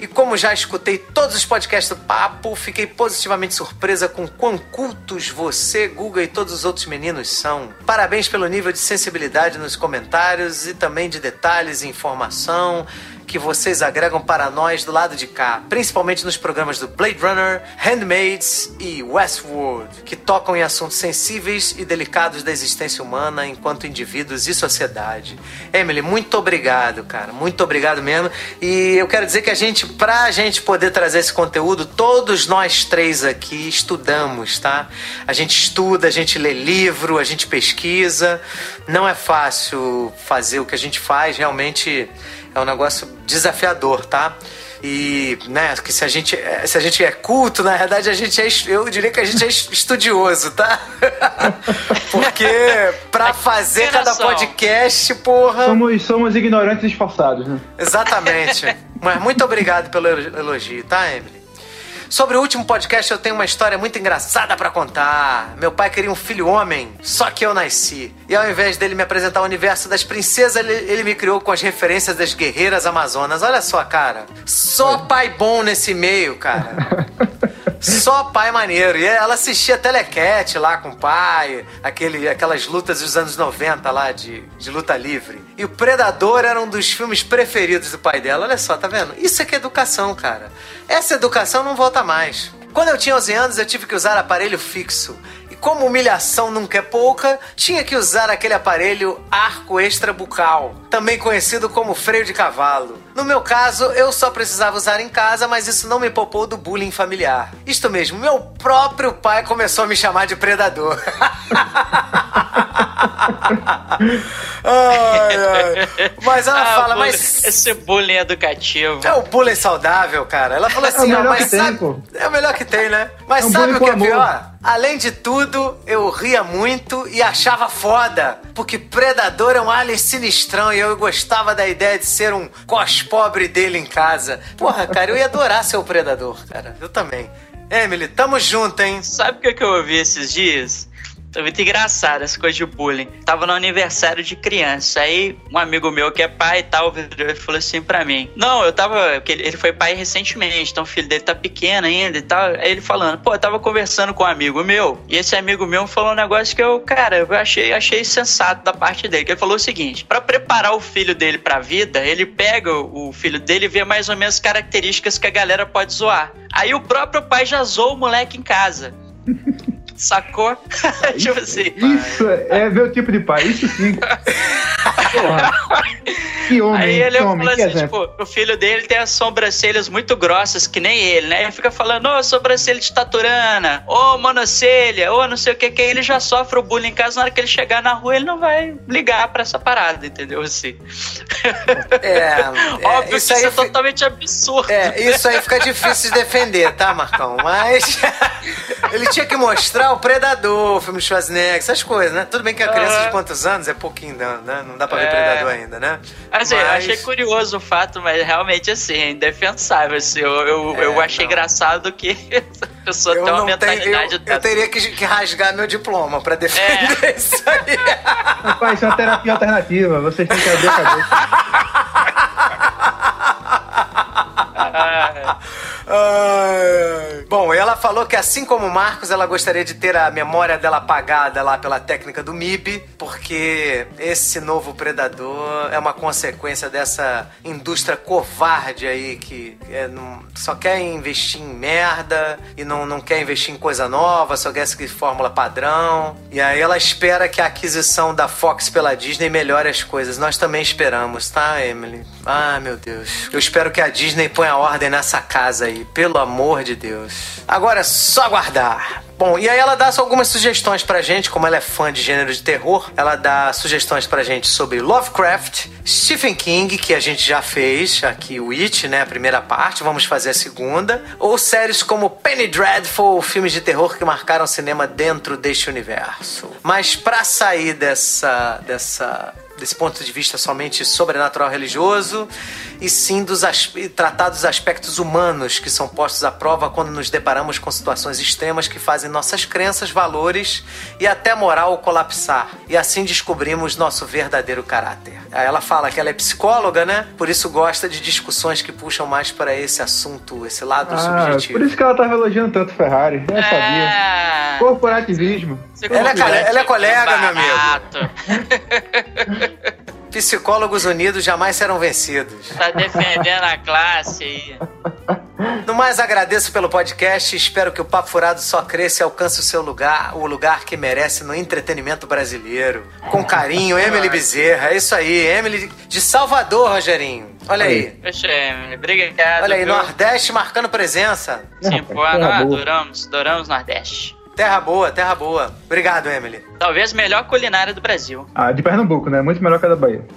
E como já escutei todos os podcasts do Papo, fiquei positivamente surpresa com quão cultos você, Guga e todos os outros meninos são. Parabéns pelo nível de sensibilidade nos comentários e também de detalhes e informação que vocês agregam para nós do lado de cá, principalmente nos programas do Blade Runner, Handmaids e Westworld, que tocam em assuntos sensíveis e delicados da existência humana enquanto indivíduos e sociedade. Emily, muito obrigado, cara, muito obrigado mesmo. E eu quero dizer que a gente, pra gente poder trazer esse conteúdo, todos nós três aqui estudamos, tá? A gente estuda, a gente lê livro, a gente pesquisa. Não é fácil fazer o que a gente faz, realmente é um negócio desafiador, tá? E, né, que se a gente, se a gente é culto, na verdade a gente é, eu diria que a gente é estudioso, tá? (laughs) Porque pra fazer cada podcast, porra. Somos, somos ignorantes esforçados, né? Exatamente. (laughs) Mas muito obrigado pelo elogio, tá, Emily? Sobre o último podcast, eu tenho uma história muito engraçada para contar. Meu pai queria um filho homem, só que eu nasci. E ao invés dele me apresentar o universo das princesas, ele, ele me criou com as referências das guerreiras amazonas. Olha só, cara. Só pai bom nesse meio, cara. (laughs) Só pai maneiro. E ela assistia Telecat lá com o pai, aquele, aquelas lutas dos anos 90 lá de, de luta livre. E o Predador era um dos filmes preferidos do pai dela. Olha só, tá vendo? Isso é que é educação, cara. Essa educação não volta mais. Quando eu tinha 11 anos, eu tive que usar aparelho fixo como humilhação nunca é pouca, tinha que usar aquele aparelho arco extra bucal, também conhecido como freio de cavalo. No meu caso, eu só precisava usar em casa, mas isso não me poupou do bullying familiar. Isto mesmo, meu próprio pai começou a me chamar de predador. (laughs) ai, ai. Mas ela ah, fala, bullying, mas. Esse bullying educativo. É o bullying saudável, cara. Ela falou assim, é o melhor que sabe... tem, É o melhor que tem, né? Mas é um sabe o que é pior? Além de tudo, eu ria muito e achava foda, porque Predador é um alien sinistrão e eu gostava da ideia de ser um pobre dele em casa. Porra, cara, eu ia adorar ser o Predador, cara. Eu também. Emily, tamo junto, hein? Sabe o que eu ouvi esses dias? Tá muito engraçado essa coisa de bullying. Tava no aniversário de criança. Aí um amigo meu que é pai e tal, falou assim pra mim: Não, eu tava. Ele foi pai recentemente, então o filho dele tá pequeno ainda e tal. Aí ele falando, pô, eu tava conversando com um amigo meu, e esse amigo meu falou um negócio que eu, cara, eu achei, achei sensato da parte dele. Que ele falou o seguinte: para preparar o filho dele pra vida, ele pega o filho dele e vê mais ou menos características que a galera pode zoar. Aí o próprio pai já zoou o moleque em casa. Sacou? (laughs) tipo assim. Isso é meu tipo de pai, isso sim. Porra. (laughs) Que homem, Aí ele que homem, assim, tipo, o filho dele tem as sobrancelhas muito grossas, que nem ele, né? Ele fica falando, ô, sobrancelha de taturana, ô, monocelha, ô, não sei o que, que aí ele já sofre o bullying em casa, na hora que ele chegar na rua, ele não vai ligar pra essa parada, entendeu? Assim. É, (laughs) é, Óbvio isso que aí isso é fi- totalmente absurdo. É, isso aí fica difícil de defender, tá, Marcão? Mas ele tinha que mostrar o Predador, o filme do Schwarzenegger, essas coisas, né? Tudo bem que a criança de quantos anos é pouquinho, né? Não dá pra ver É. Predador ainda, né? Assim, eu Mas- achei curioso o fato, mas realmente, assim, é indefensável. Assim, eu, eu, É, eu achei não. engraçado que (laughs) a pessoa Eu, tem uma não tenho, mentalidade eu, eu teria que, que rasgar meu diploma pra defender É. (laughs) isso aí. Rapaz, isso é uma terapia alternativa. Vocês têm que abrir a cabeça. (laughs) (laughs) Bom, ela falou que assim como o Marcos, ela gostaria de ter a memória dela apagada lá pela técnica do MIB, porque esse novo predador é uma consequência dessa indústria covarde aí que é, não- só quer investir em merda e não, não quer investir em coisa nova, só quer seguir fórmula padrão. E aí ela espera que a aquisição da Fox pela Disney melhore as coisas. Nós também esperamos, tá, Emily? Ah, meu Deus. Eu espero que a Disney ponha ordem nessa casa aí, pelo amor de Deus. Agora é só aguardar. Bom, e aí ela dá algumas sugestões pra gente, como ela é fã de gênero de terror, ela dá sugestões pra gente sobre Lovecraft, Stephen King, que a gente já fez aqui, o It, né, a primeira parte, vamos fazer a segunda, ou séries como Penny Dreadful, filmes de terror que marcaram cinema dentro deste universo. Mas pra sair dessa dessa desse ponto de vista somente sobrenatural religioso, e sim dos tratar dos aspectos humanos que são postos à prova quando nos deparamos com situações extremas que fazem nossas crenças, valores e até moral colapsar. E assim descobrimos nosso verdadeiro caráter. Ela fala que ela é psicóloga, né? Por isso gosta de discussões que puxam mais para esse assunto, esse lado Ah, subjetivo. por isso que ela tava elogiando tanto Ferrari. Eu sabia. é... Corporativismo. Você Ela é ela é colega, meu amigo. (laughs) Psicólogos unidos jamais serão vencidos. Tá defendendo a classe aí. No mais, agradeço pelo podcast e espero que o Papo Furado só cresça e alcance o seu lugar, o lugar que merece no entretenimento brasileiro. Com carinho, Emily Bezerra. É isso aí, Emily de Salvador, Rogerinho. Olha aí. Poxa, Emily, obrigado. Olha aí, viu? Nordeste marcando presença. Sim, pô, adoramos, adoramos Nordeste. Terra boa, terra boa. Obrigado, Emily. Talvez a melhor culinária do Brasil. Ah, de Pernambuco, né? Muito melhor que a da Bahia. (laughs)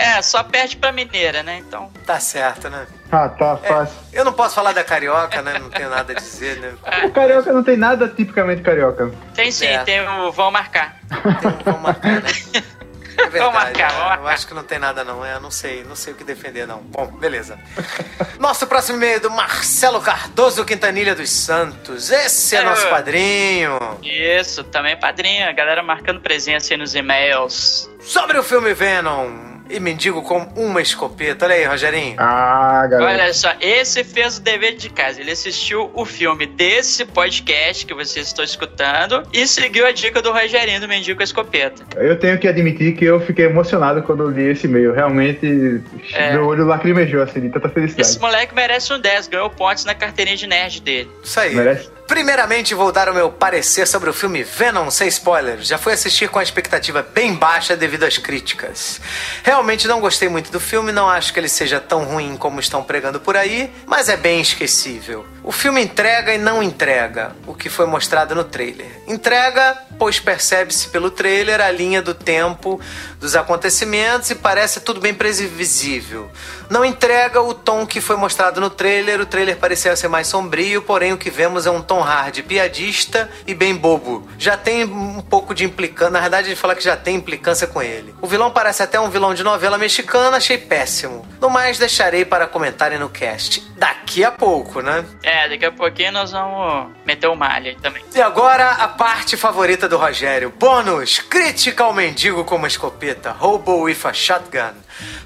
É, só perde pra mineira, né? Então. Tá certo, né? Ah, tá fácil. Eu não posso falar da carioca, né? Não tenho nada a dizer, né? (laughs) O carioca não tem nada tipicamente carioca. Tem sim, É. tem o Vão Marcar. Então, vamos marcar, né? (laughs) É verdade. Marcar, né? Eu acho que não tem nada, não. É, Eu não sei, não sei o que defender, não. Bom, beleza. (laughs) Nosso próximo e-mail é do Marcelo Cardoso Quintanilha dos Santos. Esse é É. nosso padrinho. Isso, também padrinho, a galera marcando presença aí nos e-mails. Sobre o filme Venom e mendigo com uma escopeta. Olha aí, Rogerinho. Ah, galera. Olha só, esse fez o dever de casa. Ele assistiu o filme desse podcast que vocês estão escutando e seguiu a dica do Rogerinho do Mendigo com a Escopeta. Eu tenho que admitir que eu fiquei emocionado quando eu li esse e-mail. Realmente, É. meu olho lacrimejou, assim, de tanta felicidade. Esse moleque merece um 10, ganhou pontos na carteirinha de nerd dele. Isso aí. Merece? Primeiramente, vou dar o meu parecer sobre o filme Venom, sem spoilers. Já fui assistir com a expectativa bem baixa devido às críticas. Realmente não gostei muito do filme, não acho que ele seja tão ruim como estão pregando por aí, mas é bem esquecível. O filme entrega e não entrega o que foi mostrado no trailer. Entrega pois percebe-se pelo trailer a linha do tempo dos acontecimentos e parece tudo bem previsível. Não entrega o tom que foi mostrado no trailer, o trailer parecia ser mais sombrio, porém o que vemos é um tom hard, piadista e bem bobo. Já tem um pouco de implicância, na verdade ele fala que já tem implicância com ele. O vilão parece até um vilão de novela mexicana, achei péssimo. No mais, deixarei para comentarem no cast. Daqui a pouco, né? É, daqui a pouquinho nós vamos meter o malha também. E agora a parte favorita do Rogério. Bônus, crítica ao mendigo com uma escopeta. Hobo with a shotgun.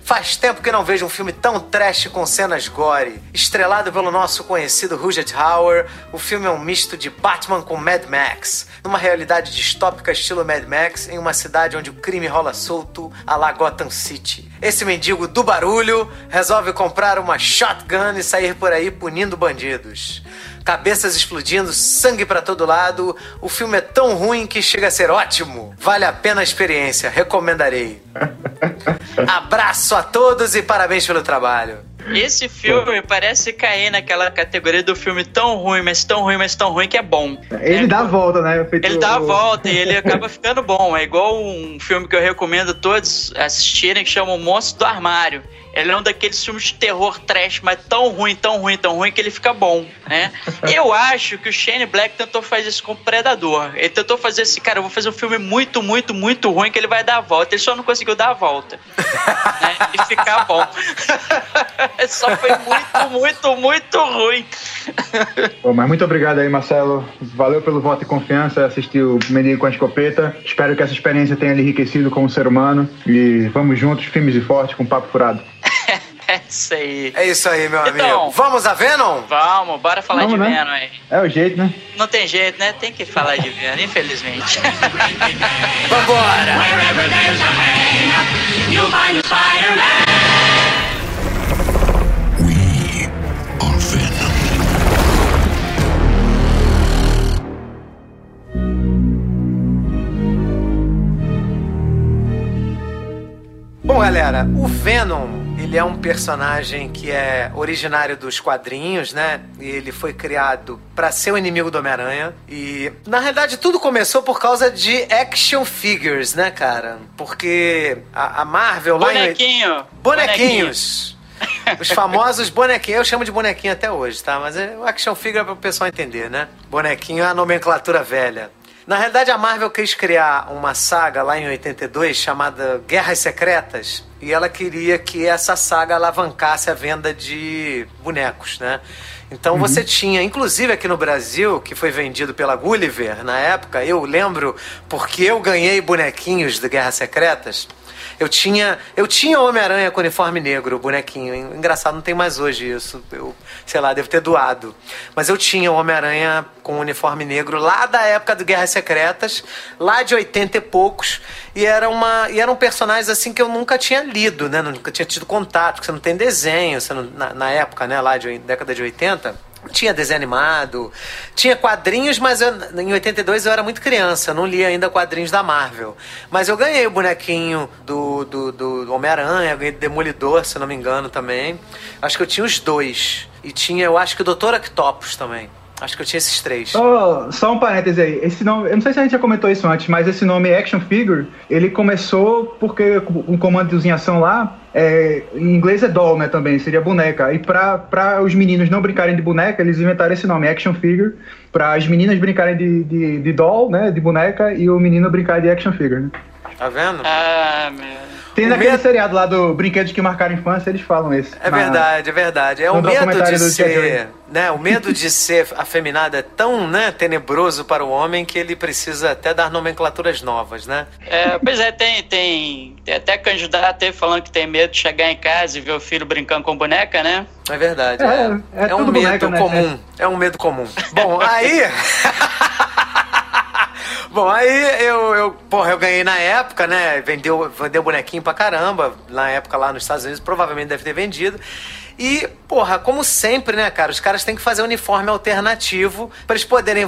Faz tempo que não vejo um filme tão trash com cenas gore. Estrelado pelo nosso conhecido Rutger Hauer, o filme é um misto de Batman com Mad Max. Numa realidade distópica estilo Mad Max, em uma cidade onde o crime rola solto, a la Gotham City. Esse mendigo do barulho resolve comprar uma shotgun e sair por aí punindo bandidos cabeças explodindo, sangue para todo lado. O filme é tão ruim que chega a ser ótimo. Vale a pena a experiência, recomendarei. (laughs) Abraço a todos e parabéns pelo trabalho. Esse filme parece cair naquela categoria do filme tão ruim, mas tão ruim, mas tão ruim que é bom. Ele é, dá a volta, né? Feito ele dá a volta e ele (laughs) acaba ficando bom. É igual um filme que eu recomendo todos assistirem que chama O Monstro do Armário. Ele é um daqueles filmes de terror trash, mas tão ruim, tão ruim, tão ruim que ele fica bom, né? (laughs) Eu acho que o Shane Black tentou fazer isso com o Predador. Ele tentou fazer esse, cara, eu vou fazer um filme muito, muito, muito ruim que ele vai dar a volta. Ele só não conseguiu dar a volta. né? E ficar bom. (laughs) só foi muito, muito, muito ruim. Bom, mas muito obrigado aí, Marcelo. Valeu pelo voto de confiança, assistir o Menino com a Escopeta. Espero que essa experiência tenha lhe enriquecido como ser humano. E vamos juntos, firmes e fortes, com papo furado. (laughs) É isso aí. É isso aí, meu então, amigo. Vamos a Venom? Vamos, bora falar vamos, de né? Venom aí. É o jeito, né? Não tem jeito, né? Tem que falar de Venom, (laughs) infelizmente. (laughs) Vambora! Wherever there's a man, you'll find a Spider-Man. Bom, galera, o Venom ele é um personagem que é originário dos quadrinhos, né? E ele foi criado para ser o inimigo do Homem-Aranha. E na realidade tudo começou por causa de action figures, né, cara? Porque a, a Marvel lá Bonequinho. Bonequinhos. Os famosos bonequinhos, eu chamo de bonequinho até hoje, tá? Mas é o action figure é para o pessoal entender, né? Bonequinho é a nomenclatura velha. Na realidade, a Marvel quis criar uma saga lá em 82 chamada Guerras Secretas e ela queria que essa saga alavancasse a venda de bonecos, né? Então uhum. você tinha, inclusive aqui no Brasil, que foi vendido pela Gulliver na época, eu lembro porque eu ganhei bonequinhos de Guerras Secretas. Eu tinha, eu tinha Homem-Aranha com uniforme negro, bonequinho. Engraçado, não tem mais hoje isso. Eu, sei lá, devo ter doado. Mas eu tinha Homem-Aranha com uniforme negro lá da época do Guerras Secretas, lá de 80 e poucos. E era uma e eram personagens assim que eu nunca tinha lido, né? Nunca tinha tido contato, porque você não tem desenho, você não, na, na época, né, lá de década de 80 tinha desenho animado, tinha quadrinhos, mas eu, em 82 eu era muito criança, não lia ainda quadrinhos da Marvel. Mas eu ganhei o bonequinho do, do, do Homem-Aranha, ganhei do Demolidor, se não me engano, também. Acho que eu tinha os dois. E tinha, eu acho que o Dr. Octopus também. Acho que eu tinha esses três. Oh, só um parêntese aí. Esse nome, eu não sei se a gente já comentou isso antes, mas esse nome Action Figure, ele começou porque um comando de ação lá, é, em inglês é doll, né, também, seria boneca. E para os meninos não brincarem de boneca, eles inventaram esse nome, Action Figure, para as meninas brincarem de, de, de doll, né, de boneca, e o menino brincar de action figure, né? Tá vendo? Ah, meu... Tem naquele medo... seriado lá do Brinquedos que Marcaram Infância, eles falam isso. É na... verdade, é verdade. É o medo de ser, né? O medo de ser afeminado é tão, né, tenebroso para o homem que ele precisa até dar nomenclaturas novas, né? É, pois é, tem, tem, tem até candidato aí falando que tem medo de chegar em casa e ver o filho brincando com boneca, né? É verdade. É, é, é um medo boneca, né? comum. É um medo comum. Bom, (laughs) aí. (laughs) (laughs) Bom, aí eu, eu, porra, eu ganhei na época, né? Vendeu, vendeu bonequinho pra caramba. Na época lá nos Estados Unidos, provavelmente deve ter vendido. E porra, como sempre, né, cara? Os caras têm que fazer um uniforme alternativo para eles poderem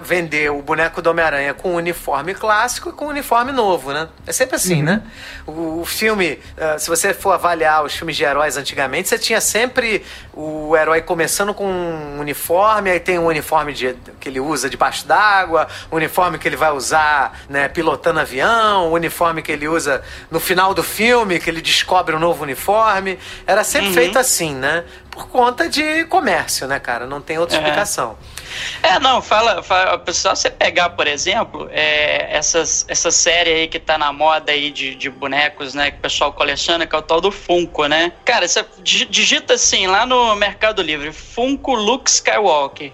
vender o boneco do Homem-Aranha com um uniforme clássico e com um uniforme novo, né? É sempre assim, uhum. né? O, o filme, uh, se você for avaliar os filmes de heróis antigamente, você tinha sempre o herói começando com um uniforme, aí tem um uniforme de, que ele usa debaixo d'água, o uniforme que ele vai usar, né, pilotando avião, o uniforme que ele usa no final do filme, que ele descobre um novo uniforme. Era sempre uhum. feito assim, né? Por conta de comércio, né, cara? Não tem outra é. explicação. É, não, fala, fala só você pegar, por exemplo, é, essas, essa série aí que tá na moda aí de, de bonecos, né, que o pessoal coleciona, que é o tal do Funko, né? Cara, você digita assim lá no Mercado Livre, Funko Luke Skywalker.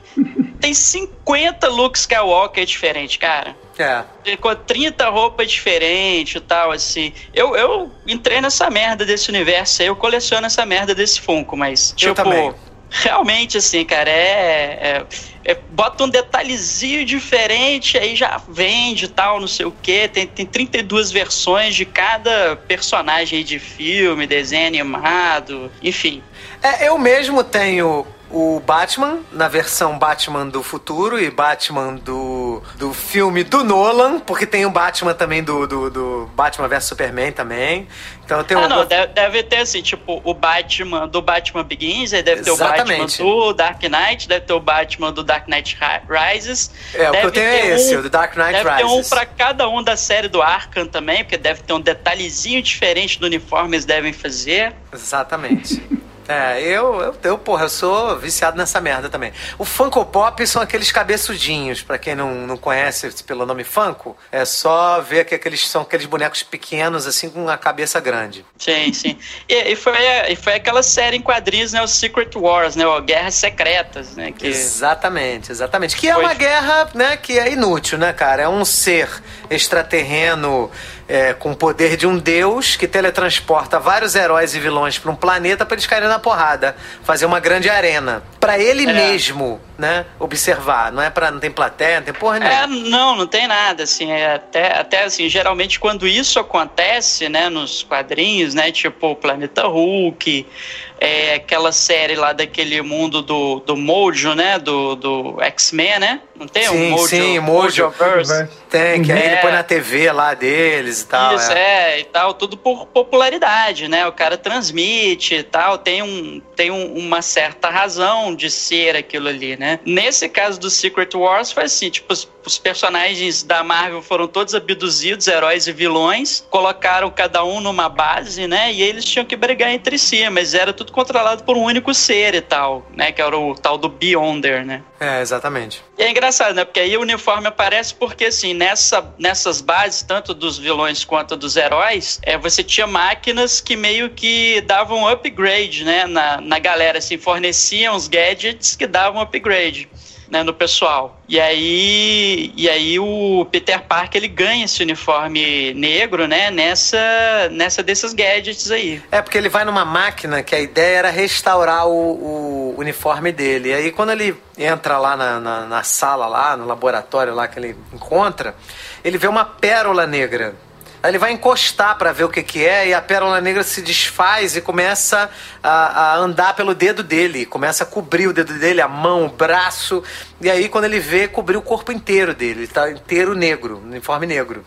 Tem 50 Luke Skywalker diferentes, cara. É. Com 30 roupas diferentes e tal, assim. Eu, eu entrei nessa merda desse universo aí, eu coleciono essa merda desse Funko, mas, eu tipo. Também. Realmente, assim, cara, é, é, é, Bota um detalhezinho diferente, aí já vende tal, não sei o quê. Tem, tem 32 versões de cada personagem de filme, desenho animado, enfim. É, eu mesmo tenho o Batman, na versão Batman do futuro e Batman do, do filme do Nolan, porque tem o Batman também do, do, do Batman vs Superman também. Então tem ah, um... não, deve, deve, ter assim, tipo, o Batman do Batman Begins, aí deve Exatamente. ter o Batman do Dark Knight, deve ter o Batman do Dark Knight Rises. É, o que eu tenho é esse, um, o do Dark Knight deve Rises. Deve ter um pra cada um da série do Arkham também, porque deve ter um detalhezinho diferente do uniforme eles devem fazer. Exatamente. (laughs) É, eu, eu, eu, porra, eu sou viciado nessa merda também. O Funko Pop são aqueles cabeçudinhos, para quem não, não conhece pelo nome Funko, é só ver que aqueles são aqueles bonecos pequenos, assim, com a cabeça grande. Sim, sim. E, e foi, e foi aquela série em quadrinhos, né, o Secret Wars, né, o Guerras Secretas, né? Que... Exatamente, exatamente. Que é uma guerra, né, que é inútil, né, cara? É um ser extraterreno é, com o poder de um deus que teletransporta vários heróis e vilões para um planeta para eles caírem na porrada, fazer uma grande arena para ele é. mesmo, né, observar. Não é para não tem plateia, não tem porra nenhuma. É, não, não tem nada assim. É até, até assim, geralmente quando isso acontece, né, nos quadrinhos, né, tipo o Planeta Hulk, é, aquela série lá daquele mundo do, do Mojo, né? Do, do X-Men, né? Não tem sim, um Mojo? Sim, Mojo. Mojo tem, que é. aí ele põe na TV lá deles e tal. Isso, é. é. e tal, tudo por popularidade, né? O cara transmite e tal, tem, um, tem um, uma certa razão de ser aquilo ali, né? Nesse caso do Secret Wars foi assim, tipo, os, personagens da Marvel foram todos abduzidos, heróis e vilões, colocaram cada um numa base, né? E eles tinham que brigar entre si, mas era tudo tudo controlado por um único ser e tal, né? Que era o tal do Beyonder, né? É, exatamente. E é engraçado, né? Porque aí o uniforme aparece porque, assim, nessa, nessas bases, tanto dos vilões quanto dos heróis, é, você tinha máquinas que meio que davam upgrade, né? Na, na galera, assim, forneciam os gadgets que davam upgrade né, no pessoal. E aí, e aí o Peter Parker ele ganha esse uniforme negro, né, nessa, nessa desses gadgets aí. É porque ele vai numa máquina que a ideia era restaurar o, o uniforme dele. E aí quando ele entra lá na, na, na sala lá, no laboratório lá que ele encontra, ele vê uma pérola negra Aí ele vai encostar para ver o que, que é e a pérola negra se desfaz e começa a, a, andar pelo dedo dele, começa a cobrir o dedo dele, a mão, o braço. E aí, quando ele vê, cobrir o corpo inteiro dele. Ele tá inteiro negro, uniforme negro.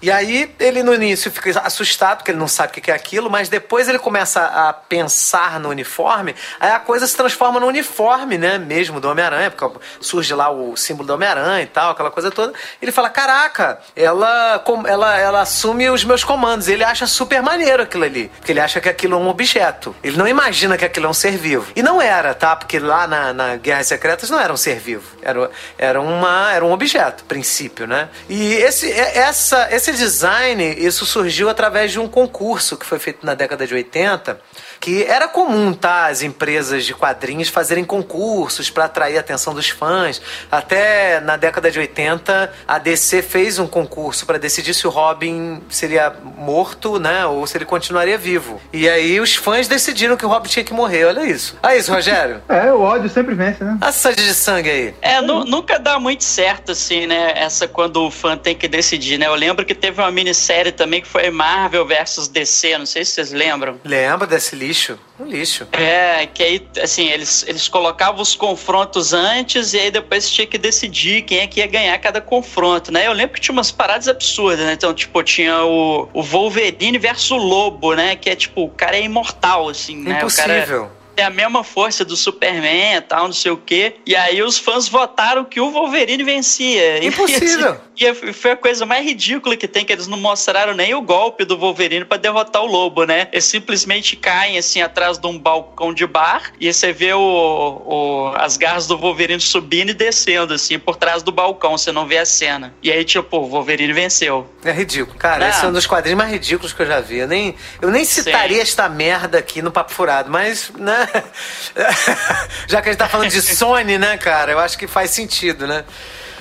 E aí ele no início fica assustado, porque ele não sabe o que é aquilo, mas depois ele começa a pensar no uniforme, aí a coisa se transforma no uniforme, né? Mesmo do Homem-Aranha, porque surge lá o símbolo do Homem-Aranha e tal, aquela coisa toda. Ele fala: Caraca, ela, ela, ela assume os meus comandos. Ele acha super maneiro aquilo ali, porque ele acha que aquilo é um objeto. Ele não imagina que aquilo é um ser vivo. E não era, tá? Porque lá na, na Guerras Secretas não era um ser vivo, era, era, uma, era um objeto, princípio, né? E esse, essa, esse design, isso surgiu através de um concurso que foi feito na década de 80 que era comum, tá, as empresas de quadrinhos fazerem concursos para atrair a atenção dos fãs. Até na década de 80, a DC fez um concurso para decidir se o Robin seria morto, né, ou se ele continuaria vivo. E aí os fãs decidiram que o Robin tinha que morrer. Olha isso. É isso, Rogério. (laughs) é, o ódio sempre vence, né? A sede de sangue aí. É, nunca dá muito certo, assim, né, essa quando o fã tem que decidir, né? Eu lembro que teve uma minissérie também que foi Marvel versus DC, não sei se vocês lembram. Lembro desse livro lixo, um lixo. É, que aí, assim, eles, eles colocavam os confrontos antes e aí depois tinha que decidir quem é que ia ganhar cada confronto, né? Eu lembro que tinha umas paradas absurdas, né? Então, tipo, tinha o, o Wolverine versus o Lobo, né? Que é tipo, o cara é imortal, assim, né? Impossível. Tem a mesma força do Superman e tal, não sei o quê. E aí os fãs votaram que o Wolverine vencia. (laughs) Impossível. E, assim, e foi a coisa mais ridícula que tem, que eles não mostraram nem o golpe do Wolverine para derrotar o lobo, né? Eles simplesmente caem assim atrás de um balcão de bar e você vê o, o, as garras do Wolverine subindo e descendo, assim, por trás do balcão, você não vê a cena. E aí, tipo, o Wolverine venceu. É ridículo. Cara, esse é um dos quadrinhos mais ridículos que eu já vi. Eu nem, eu nem citaria Sim. esta merda aqui no Papo Furado, mas, né? (laughs) Já que a gente tá falando de Sony, né, cara? Eu acho que faz sentido, né?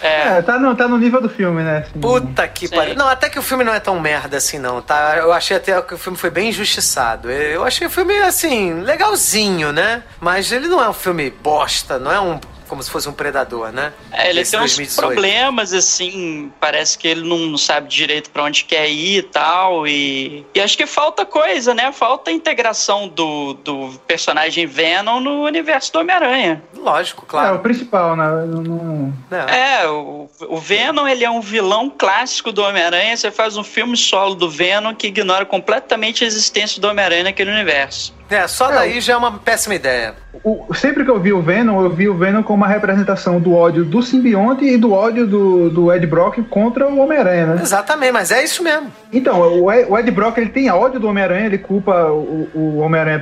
É, é tá, no, tá no nível do filme, né? Assim, Puta que pariu. Não, até que o filme não é tão merda assim, não, tá? Eu achei até que o filme foi bem injustiçado. Eu achei o filme, assim, legalzinho, né? Mas ele não é um filme bosta, não é um como se fosse um predador, né? É, ele Esse tem 2018. uns problemas, assim, parece que ele não sabe direito para onde quer ir e tal, e, e acho que falta coisa, né? Falta a integração do, do personagem Venom no universo do Homem-Aranha. Lógico, claro. É, o principal, né? Não... É, é o, o Venom, ele é um vilão clássico do Homem-Aranha, você faz um filme solo do Venom que ignora completamente a existência do Homem-Aranha naquele universo. É, só daí é, já é uma péssima ideia. O, sempre que eu vi o Venom, eu vi o Venom como uma representação do ódio do simbionte e do ódio do, do Ed Brock contra o Homem-Aranha, né? Exatamente, mas é isso mesmo. Então, o Ed, o Ed Brock ele tem ódio do Homem-Aranha, ele culpa o, o Homem-Aranha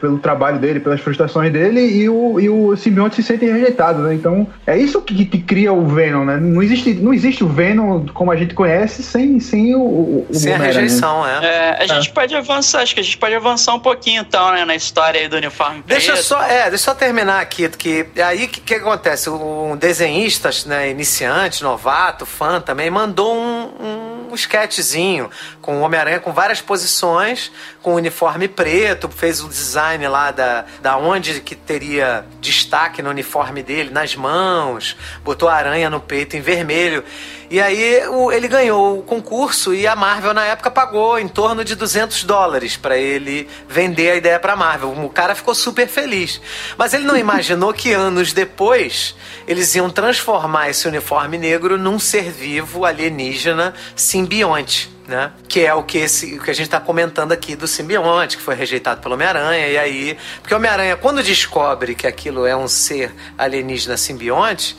pelo trabalho dele, pelas frustrações dele, e o, e o simbionte se sente rejeitado, né? Então, é isso que, que cria o Venom, né? Não existe, não existe o Venom como a gente conhece sem, sem o, o Sem a rejeição, é. é. A gente é. pode avançar, acho que a gente pode avançar um pouquinho então, né, na história aí do uniforme Deixa preto. só, é, deixa eu só terminar aqui, que aí que, que acontece? Um desenhista, né, iniciante, novato, fã também, mandou um, um sketchzinho com o Homem-Aranha com várias posições, com o uniforme preto, fez o design lá da, da onde que teria destaque no uniforme dele, nas mãos, botou a aranha no peito em vermelho. E aí ele ganhou o concurso e a Marvel na época pagou em torno de 200 dólares para ele vender a ideia para Marvel. O cara ficou super feliz. Mas ele não (laughs) imaginou que anos depois eles iam transformar esse uniforme negro num ser vivo alienígena simbionte. Né? Que é o que, esse, o que a gente está comentando aqui do simbionte, que foi rejeitado pelo Homem-Aranha, e aí. Porque o Homem-Aranha, quando descobre que aquilo é um ser alienígena simbionte,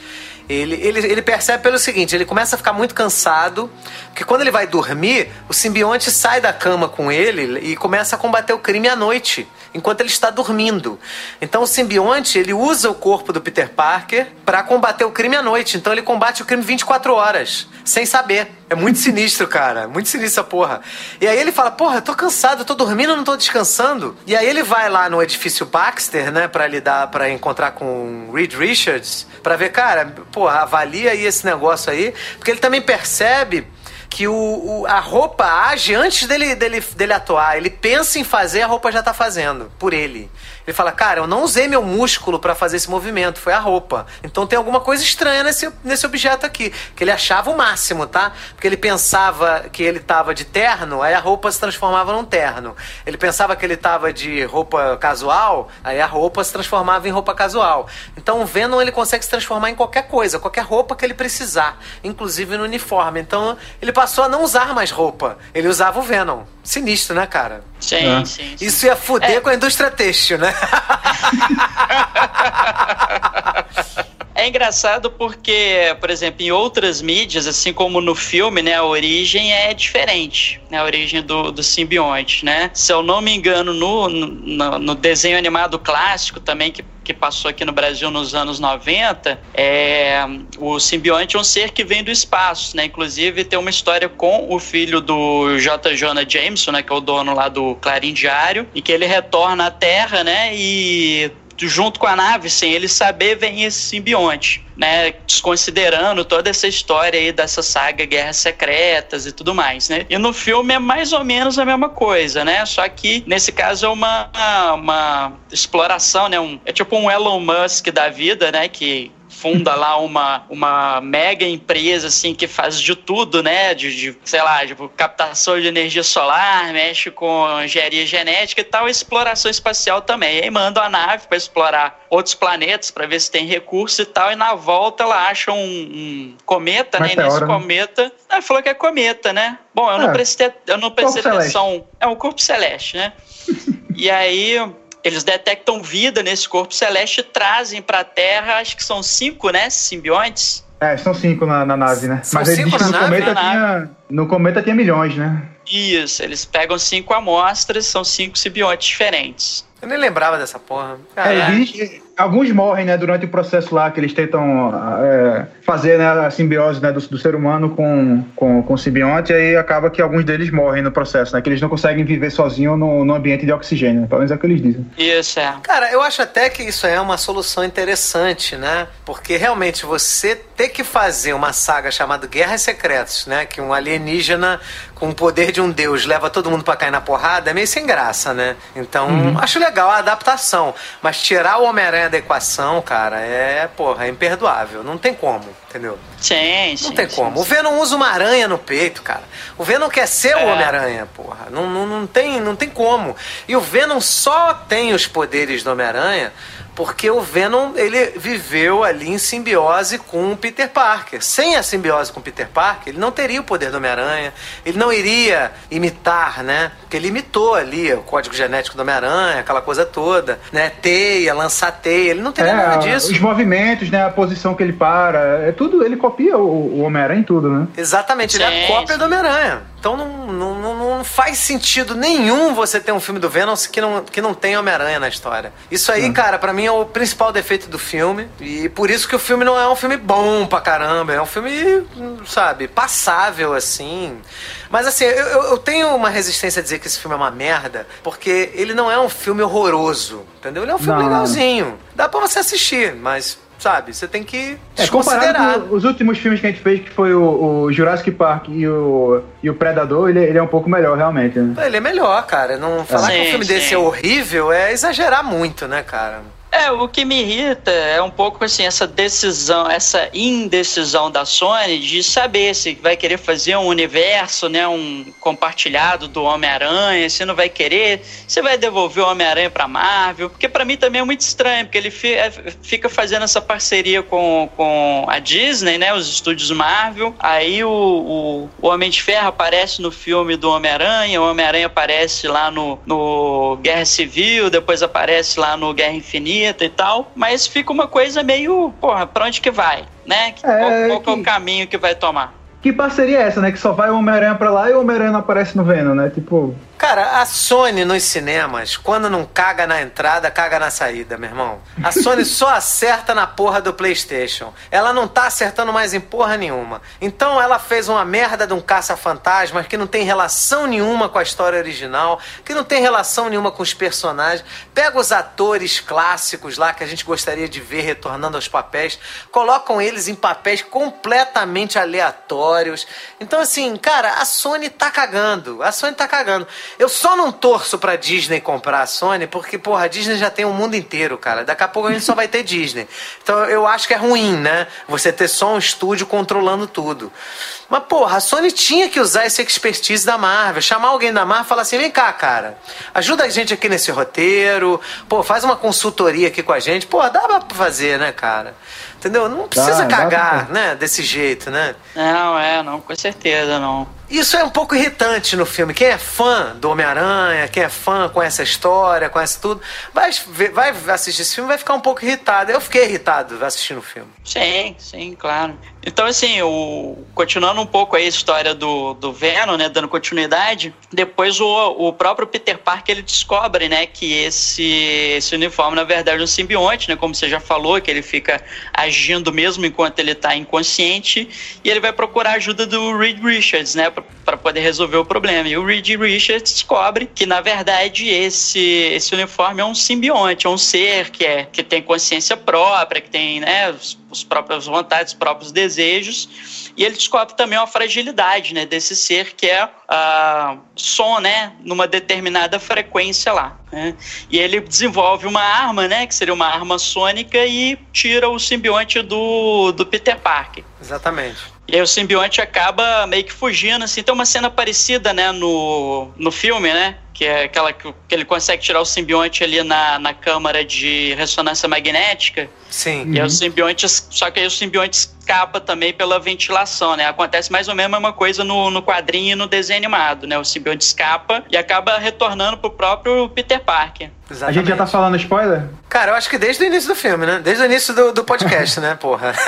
ele, ele, ele percebe pelo seguinte: ele começa a ficar muito cansado, porque quando ele vai dormir, o simbionte sai da cama com ele e começa a combater o crime à noite, enquanto ele está dormindo. Então o simbionte ele usa o corpo do Peter Parker para combater o crime à noite. Então ele combate o crime 24 horas, sem saber. É muito sinistro, cara. Muito sinistro essa porra. E aí ele fala: Porra, eu tô cansado, eu tô dormindo, não tô descansando. E aí ele vai lá no edifício Baxter, né, pra lidar, para encontrar com Reed Richards, para ver, cara, porra, avalia aí esse negócio aí. Porque ele também percebe que o, o, a roupa age antes dele, dele, dele atuar. Ele pensa em fazer, a roupa já tá fazendo, por ele. Ele fala, cara, eu não usei meu músculo para fazer esse movimento, foi a roupa. Então tem alguma coisa estranha nesse, nesse objeto aqui. Que ele achava o máximo, tá? Porque ele pensava que ele tava de terno, aí a roupa se transformava num terno. Ele pensava que ele tava de roupa casual, aí a roupa se transformava em roupa casual. Então o Venom ele consegue se transformar em qualquer coisa, qualquer roupa que ele precisar, inclusive no uniforme. Então ele passou a não usar mais roupa. Ele usava o Venom. Sinistro, né, cara? Sim, é. sim, sim, Isso ia fuder é. com a indústria têxtil, né? (laughs) É engraçado porque, por exemplo, em outras mídias, assim como no filme, né, a origem é diferente, né, a origem do, do simbionte, né? Se eu não me engano, no, no, no desenho animado clássico também, que que passou aqui no Brasil nos anos 90, é, o simbionte é um ser que vem do espaço, né? Inclusive tem uma história com o filho do J. Jonah Jameson, né? Que é o dono lá do Clarim Diário, e que ele retorna à Terra, né? E junto com a nave, sem ele saber, vem esse simbionte, né? Desconsiderando toda essa história aí dessa saga Guerras Secretas e tudo mais, né? E no filme é mais ou menos a mesma coisa, né? Só que nesse caso é uma, uma exploração, né? Um, é tipo um Elon Musk da vida, né? Que funda lá uma, uma mega empresa, assim, que faz de tudo, né? De, de sei lá, tipo, captação de energia solar, mexe com engenharia genética e tal, e exploração espacial também. E aí manda a nave para explorar outros planetas para ver se tem recurso e tal, e na volta ela acha um, um cometa, né? E nesse né? cometa. Ela falou que é cometa, né? Bom, eu não é. prestei, eu não prestei atenção. Celeste. É um corpo celeste, né? (laughs) e aí eles detectam vida nesse corpo celeste e trazem para a Terra, acho que são cinco, né? Simbiontes. É, são cinco na, na nave, né? São Mas cinco na no, nave? Cometa na tinha, nave. no cometa tinha milhões, né? Isso, eles pegam cinco amostras, são cinco simbiontes diferentes. Eu nem lembrava dessa porra. É, existe, alguns morrem, né, durante o processo lá que eles tentam é, fazer né, a simbiose né, do, do, ser humano com, com, com o simbionte, e aí acaba que alguns deles morrem no processo, né? Que eles não conseguem viver sozinhos no, no ambiente de oxigênio, né, pelo menos é o que eles dizem. Isso, é. Cara, eu acho até que isso é uma solução interessante, né? Porque realmente você ter que fazer uma saga chamada Guerras Secretas, né? Que um alienígena com o poder de um deus leva todo mundo para cair na porrada, é meio sem graça, né? Então, uhum. acho legal a adaptação, mas tirar o Homem-Aranha da equação, cara, é, porra, é imperdoável. Não tem como, entendeu? Sim, Não tem como. Sim. O Venom usa uma aranha no peito, cara. O Venom quer ser é. o Homem-Aranha, porra. Não, não, não, tem, não tem como. E o Venom só tem os poderes do Homem-Aranha porque o Venom ele viveu ali em simbiose com o Peter Parker. Sem a simbiose com o Peter Parker, ele não teria o poder do Homem-Aranha, ele não iria imitar, né? Porque ele imitou ali o código genético do Homem-Aranha, aquela coisa toda, né? Teia, lançar teia, ele não teria é, nada disso. Os movimentos, né? A posição que ele para, é tudo, ele copia o, o Homem-Aranha em tudo, né? Exatamente, ele é a cópia do Homem-Aranha. Então não, não, não, faz sentido nenhum você ter um filme do Venom que não, que não tem Homem-Aranha na história. Isso aí, hum. cara, para mim é o principal defeito do filme. E por isso que o filme não é um filme bom pra caramba. É um filme, sabe, passável, assim. Mas assim, eu, eu tenho uma resistência a dizer que esse filme é uma merda, porque ele não é um filme horroroso, entendeu? Ele é um filme não. legalzinho. Dá pra você assistir, mas sabe? Você tem que é, comparado com os últimos filmes que a gente fez, que foi o, o Jurassic Park e o, e o Predador, ele, ele, é um pouco melhor, realmente. Né? Ele é melhor, cara. Não falar sim, que um filme sim. desse é horrível é exagerar muito, né, cara? É, o que me irrita é um pouco assim, essa decisão, essa indecisão da Sony de saber se vai querer fazer um universo, né, um compartilhado do Homem-Aranha, se não vai querer, se vai devolver o Homem-Aranha pra Marvel, porque para mim também é muito estranho, porque ele é, fica fazendo essa parceria com, com a Disney, né, os estúdios Marvel, aí o, o, o Homem de Ferro aparece no filme do Homem-Aranha, o Homem-Aranha aparece lá no, no Guerra Civil, depois aparece lá no Guerra Infinita, bonita e tal, mas fica uma coisa meio, porra, pra onde que vai, né? É, qual, qual que... é o caminho que vai tomar? Que parceria é essa, né? Que só vai o Homem-Aranha pra lá e o Homem-Aranha não aparece no Venom, né? Tipo. Cara, a Sony nos cinemas, quando não caga na entrada, caga na saída, meu irmão. A Sony (laughs) só acerta na porra do PlayStation. Ela não tá acertando mais em porra nenhuma. Então ela fez uma merda de um caça-fantasmas que não tem relação nenhuma com a história original, que não tem relação nenhuma com os personagens. Pega os atores clássicos lá que a gente gostaria de ver retornando aos papéis, colocam eles em papéis completamente aleatórios. Então, assim, cara, a Sony tá cagando. A Sony tá cagando. Eu só não torço pra Disney comprar a Sony, porque, porra, a Disney já tem o mundo inteiro, cara. Daqui a pouco a gente só vai ter Disney. Então eu acho que é ruim, né? Você ter só um estúdio controlando tudo. Mas, porra, a Sony tinha que usar esse expertise da Marvel. Chamar alguém da Marvel e falar assim: vem cá, cara, ajuda a gente aqui nesse roteiro. Pô, faz uma consultoria aqui com a gente. Pô, dá pra fazer, né, cara? Entendeu? Não precisa dá, cagar, dá né? Desse jeito, né? Não, é, não, com certeza não. Isso é um pouco irritante no filme. Quem é fã do Homem-Aranha, quem é fã com essa história, conhece tudo, vai, vai assistir esse filme vai ficar um pouco irritado. Eu fiquei irritado assistindo o filme. Sim, sim, claro. Então, assim, o, continuando um pouco aí a história do, do Venom, né, dando continuidade, depois o, o próprio Peter Parker ele descobre, né, que esse, esse uniforme, na verdade, é um simbionte, né, como você já falou, que ele fica agindo mesmo enquanto ele está inconsciente, e ele vai procurar a ajuda do Reed Richards, né, para poder resolver o problema. E o Reed Richards descobre que, na verdade, esse, esse uniforme é um simbionte, é um ser que, é, que tem consciência própria, que tem, né, os próprias vontades, os próprios desejos, e ele descobre também uma fragilidade, né, desse ser que é uh, som, né, numa determinada frequência lá. Né? E ele desenvolve uma arma, né, que seria uma arma sônica e tira o simbionte do, do Peter Parker. Exatamente. E aí o simbionte acaba meio que fugindo, assim. Tem uma cena parecida, né, no, no filme, né? Que é aquela que, que, ele consegue tirar o simbionte ali na, na câmara de ressonância magnética. Sim. E uhum. aí o simbionte, só que aí o simbionte escapa também pela ventilação, né? Acontece mais ou menos a mesma coisa no, no quadrinho e no desenho animado, né? O simbionte escapa e acaba retornando pro próprio Peter Parker. Exatamente. A gente já tá falando spoiler? Cara, eu acho que desde o início do filme, né? Desde o início do, do podcast, né, porra? (laughs)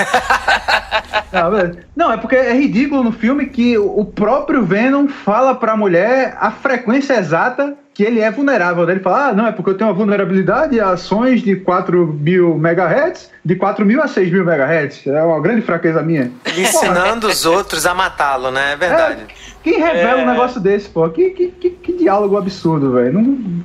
Não, não, é porque é ridículo no filme que o próprio Venom fala pra mulher a frequência exata que ele é vulnerável. Ele fala, ah, não, é porque eu tenho uma vulnerabilidade a ações de 4 mil megahertz, de 4 mil a 6 mil megahertz. É uma grande fraqueza minha. Ensinando os outros a matá-lo, né? É verdade. É, quem revela é... um negócio desse, pô? Que, que, que, que diálogo absurdo, velho. Não...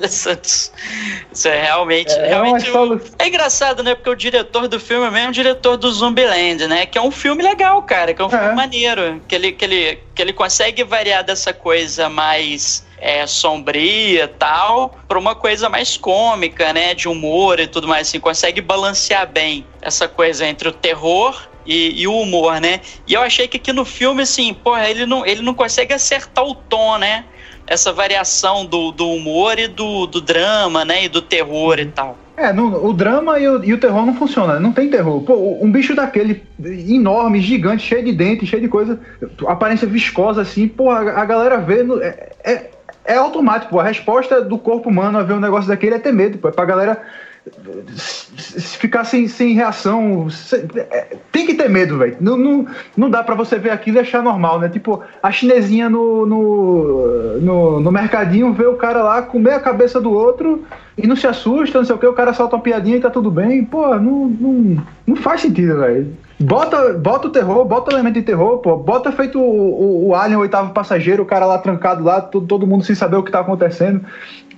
(laughs) Isso é realmente. É, realmente é, é, engraçado, né? Porque o diretor do filme é mesmo o diretor do Zumbiland, né? Que é um filme legal, cara. Que é um filme é. maneiro. Que ele, que, ele, que ele consegue variar dessa coisa mais é, sombria e tal, para uma coisa mais cômica, né? De humor e tudo mais, assim, consegue balancear bem essa coisa entre o terror e, e, o humor, né? E eu achei que aqui no filme, assim, porra, ele não, ele não consegue acertar o tom, né? Essa variação do, do humor e do, do drama, né? E do terror e tal. É, no, o drama e o, e o, terror não funciona, não tem terror. Pô, um bicho daquele enorme, gigante, cheio de dentes, cheio de coisa, aparência viscosa assim, pô, a, a galera vê. No, é, é, é, automático. A resposta do corpo humano a ver um negócio daquele é ter medo, pô. É pra galera ficar sem, sem reação. É, tem que ter medo, velho. Não, não, não dá para você ver aquilo e achar normal, né? Tipo, a chinesinha no, no, no, no, mercadinho vê o cara lá comer a cabeça do outro e não se assusta, não sei o que, o cara solta uma piadinha e tá tudo bem. Pô, não, não, não faz sentido, velho. Bota, bota o terror, bota o elemento de terror, pô. Bota feito o, o, o Alien, o oitavo passageiro, o cara lá trancado lá, todo, todo mundo sem saber o que tá acontecendo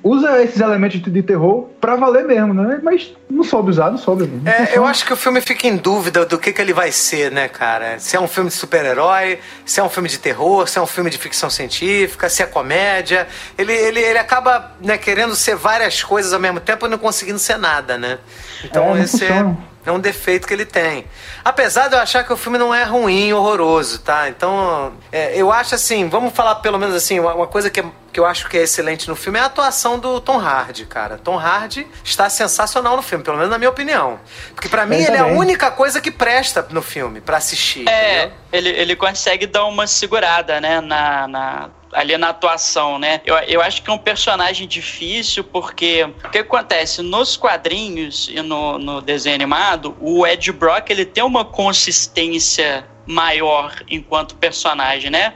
usa esses elementos de terror pra valer mesmo, né? Mas não soube usar, não soube. Não é, eu acho que o filme fica em dúvida do que, que ele vai ser, né, cara? Se é um filme de super-herói, se é um filme de terror, se é um filme de ficção científica, se é comédia. Ele, ele, ele acaba né, querendo ser várias coisas ao mesmo tempo e não conseguindo ser nada, né? Então é, esse é, é um defeito que ele tem. Apesar de eu achar que o filme não é ruim, horroroso, tá? Então, é, eu acho assim, vamos falar pelo menos assim, uma, uma coisa que, que eu acho que é excelente no filme é a atuação do Tom Hardy, cara. Tom Hardy está sensacional no filme, pelo menos na minha opinião. Porque para mim ele é a única coisa que presta no filme para assistir. É, ele, ele consegue dar uma segurada, né, na, na ali na atuação, né? Eu, eu acho que é um personagem difícil porque o que acontece nos quadrinhos e no, no desenho animado, o Ed Brock ele tem uma consistência maior enquanto personagem, né?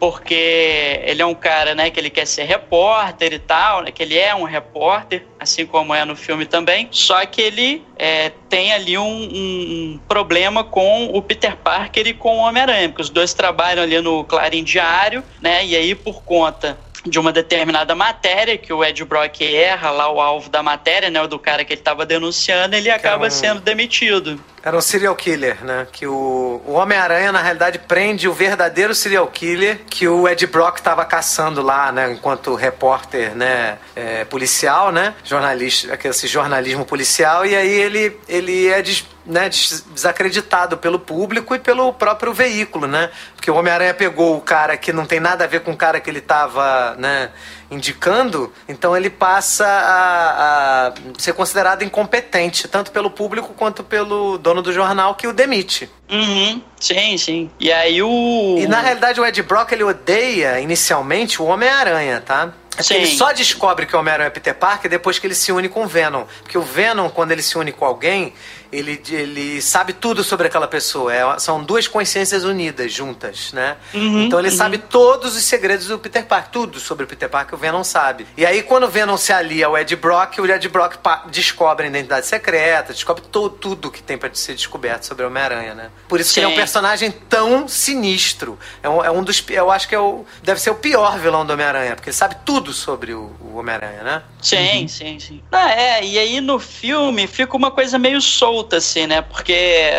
Porque ele é um cara, né, que ele quer ser repórter e tal, né, que ele é um repórter, assim como é no filme também, só que ele é, tem ali um, um, problema com o Peter Parker e com o Homem-Aranha, porque os dois trabalham ali no Clarim Diário, né, e aí por conta de uma determinada matéria que o Ed Brock erra lá o alvo da matéria, né, o do cara que ele estava denunciando, ele acaba um... sendo demitido. Era um serial killer, né? Que o, o Homem-Aranha, na realidade, prende o verdadeiro serial killer que o Ed Brock estava caçando lá, né? Enquanto repórter, né? É, policial, né? Jornalista, esse jornalismo policial. E aí ele, ele é des, né, desacreditado pelo público e pelo próprio veículo, né? Porque o Homem-Aranha pegou o cara que não tem nada a ver com o cara que ele estava, né? indicando, então ele passa a, a, ser considerado incompetente, tanto pelo público quanto pelo dono do jornal que o demite. Uhum, sim, sim. E aí o. E na realidade o Ed Brock ele odeia inicialmente o Homem-Aranha, tá? É ele só descobre que o Homem-Aranha é Peter Parker depois que ele se une com o Venom. Porque o Venom, quando ele se une com alguém, ele, ele sabe tudo sobre aquela pessoa. É, são duas consciências unidas, juntas, né? Uhum, então ele uhum. sabe todos os segredos do Peter Parker. Tudo sobre o Peter Parker o Venom sabe. E aí, quando o Venom se alia ao Ed Brock, o Ed Brock descobre a identidade secreta, descobre to, tudo que tem para ser descoberto sobre o Homem-Aranha, né? Por isso Sim. que ele é um personagem tão sinistro. É um, é um dos. Eu acho que é o, deve ser o pior vilão do Homem-Aranha, porque ele sabe tudo sobre o, o Homem-Aranha, né? Sim, uhum. sim, sim. Ah, é, e aí no filme fica uma coisa meio solta, assim, né? Porque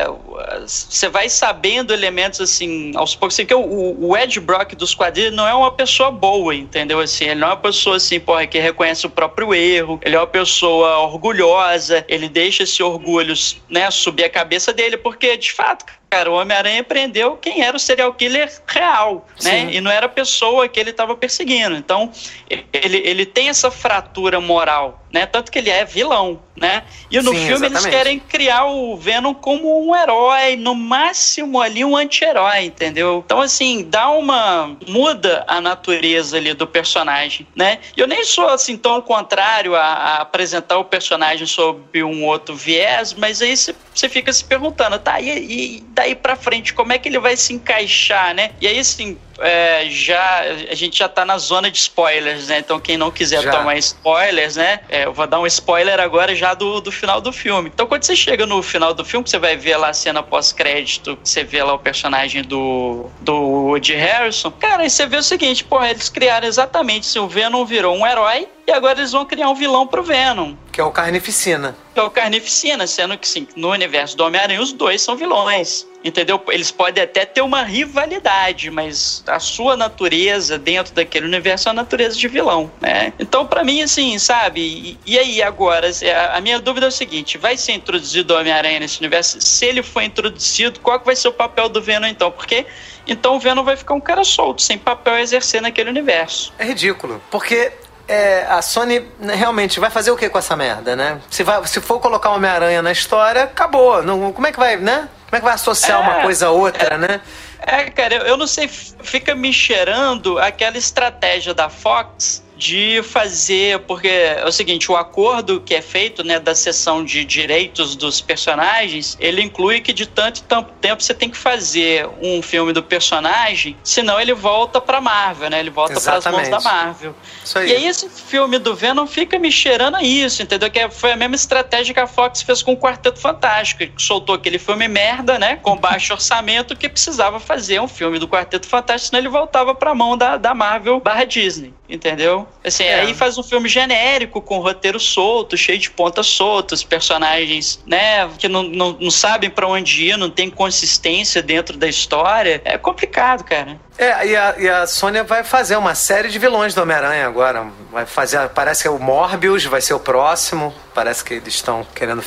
você vai sabendo elementos assim, aos poucos. Assim, que o, o Ed Brock dos quadrinhos não é uma pessoa boa, entendeu? Assim, ele não é uma pessoa assim, porra, que reconhece o próprio erro, ele é uma pessoa orgulhosa, ele deixa esse orgulho, né, subir a cabeça dele, porque de fato, cara, o Homem-Aranha prendeu quem era o serial killer real, né? E não era a pessoa que ele estava perseguindo. Então, ele, ele tem essa fratura moral, né? Tanto que ele é vilão, né? E no Sim, filme exatamente. eles querem criar o Venom como um herói, no máximo ali um anti-herói, entendeu? Então, assim, dá uma. muda a natureza ali do personagem, né? Eu nem sou, assim, tão contrário a, a apresentar o personagem sob um outro viés, mas aí você fica se perguntando, tá, e, e daí pra frente, como é que ele vai se encaixar, né? E aí, assim, é, já a gente já tá na zona de spoilers, né? Então quem não quiser já. tomar spoilers, né? É, eu vou dar um spoiler agora já do, do final do filme. Então quando você chega no final do filme, você vai ver lá a cena pós-crédito, você vê lá o personagem do, do Woody Harrison, cara, aí você vê o seguinte, pô, eles criaram exatamente se o Venom virou um herói e agora eles vão criar um vilão pro Venom. Que é o Carnificina. Que é o Carnificina, sendo que sim, no universo do Homem-Aranha os dois são vilões. Entendeu? Eles podem até ter uma rivalidade, mas a sua natureza dentro daquele universo é a natureza de vilão, né? Então, para mim, assim, sabe? E, e, aí, agora, a minha dúvida é o seguinte: vai ser introduzido o Homem-Aranha nesse universo? Se ele for introduzido, qual que vai ser o papel do Venom então? Porque então o Venom vai ficar um cara solto, sem papel a exercer naquele universo. É ridículo, porque é, a Sony realmente vai fazer o que com essa merda, né? Se, vai, se for colocar Homem-Aranha na história, acabou. Não, como é que vai, né? Como é que vai associar é, uma coisa a outra, é, né? É, cara, eu, eu não sei, fica me cheirando aquela estratégia da Fox de fazer, porque é o seguinte, o acordo que é feito, né, da sessão de direitos dos personagens, ele inclui que de tanto e tanto tempo você tem que fazer um filme do personagem, senão ele volta pra Marvel, né? Ele volta para as mãos da Marvel. Aí. E aí esse filme do Venom fica me cheirando a isso, entendeu? Que foi a mesma estratégia que a Fox fez com o Quarteto Fantástico, que soltou aquele filme merda, né, com baixo (laughs) orçamento, que precisava fazer um filme do Quarteto Fantástico, senão ele voltava pra mão da, da Marvel barra Disney, entendeu? Assim, é. aí faz um filme genérico, com roteiro solto, cheio de pontas soltas, personagens, né, que não, não, não sabem para onde ir, não tem consistência dentro da história. É complicado, cara. É, e a, e a Sônia vai fazer uma série de vilões do Homem-Aranha agora. Vai fazer, parece que é o Morbius, vai ser o próximo. Parece que eles estão querendo.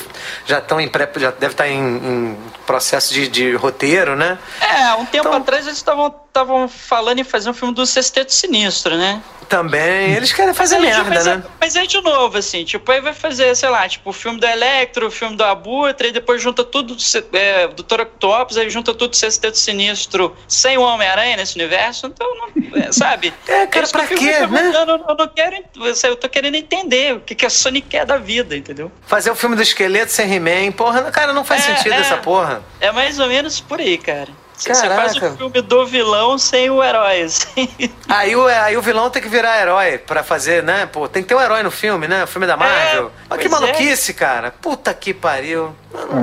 Já estão em pré. Já deve estar em, em processo de, de, roteiro, né? É, um tempo então, atrás eles estavam falando em fazer um filme do Sexteto Sinistro, né? Também. Eles querem fazer mas merda, né? Mas é de novo, assim, tipo, aí vai fazer, sei lá, tipo, o filme do Electro, o filme do Abutre, e depois junta tudo é, do Toro Octopus, aí junta tudo do Sexteto Sinistro sem o Homem-Aranha nesse universo, então, não, é, (laughs) sabe? É, cara, pra quê, né? Eu, eu, não quero, eu tô querendo entender o que, que a Sony quer da vida, entendeu? Fazer o filme do esqueleto sem He-Man, porra, cara, não faz é, sentido é, essa porra. É mais ou menos por aí, cara. Você faz o filme do vilão sem o herói. Assim. (laughs) Aí, o, aí o vilão tem que virar herói pra fazer, né? Pô, tem que ter um herói no filme, né? O filme da Marvel. É, Olha que maluquice, é. cara. Puta que pariu.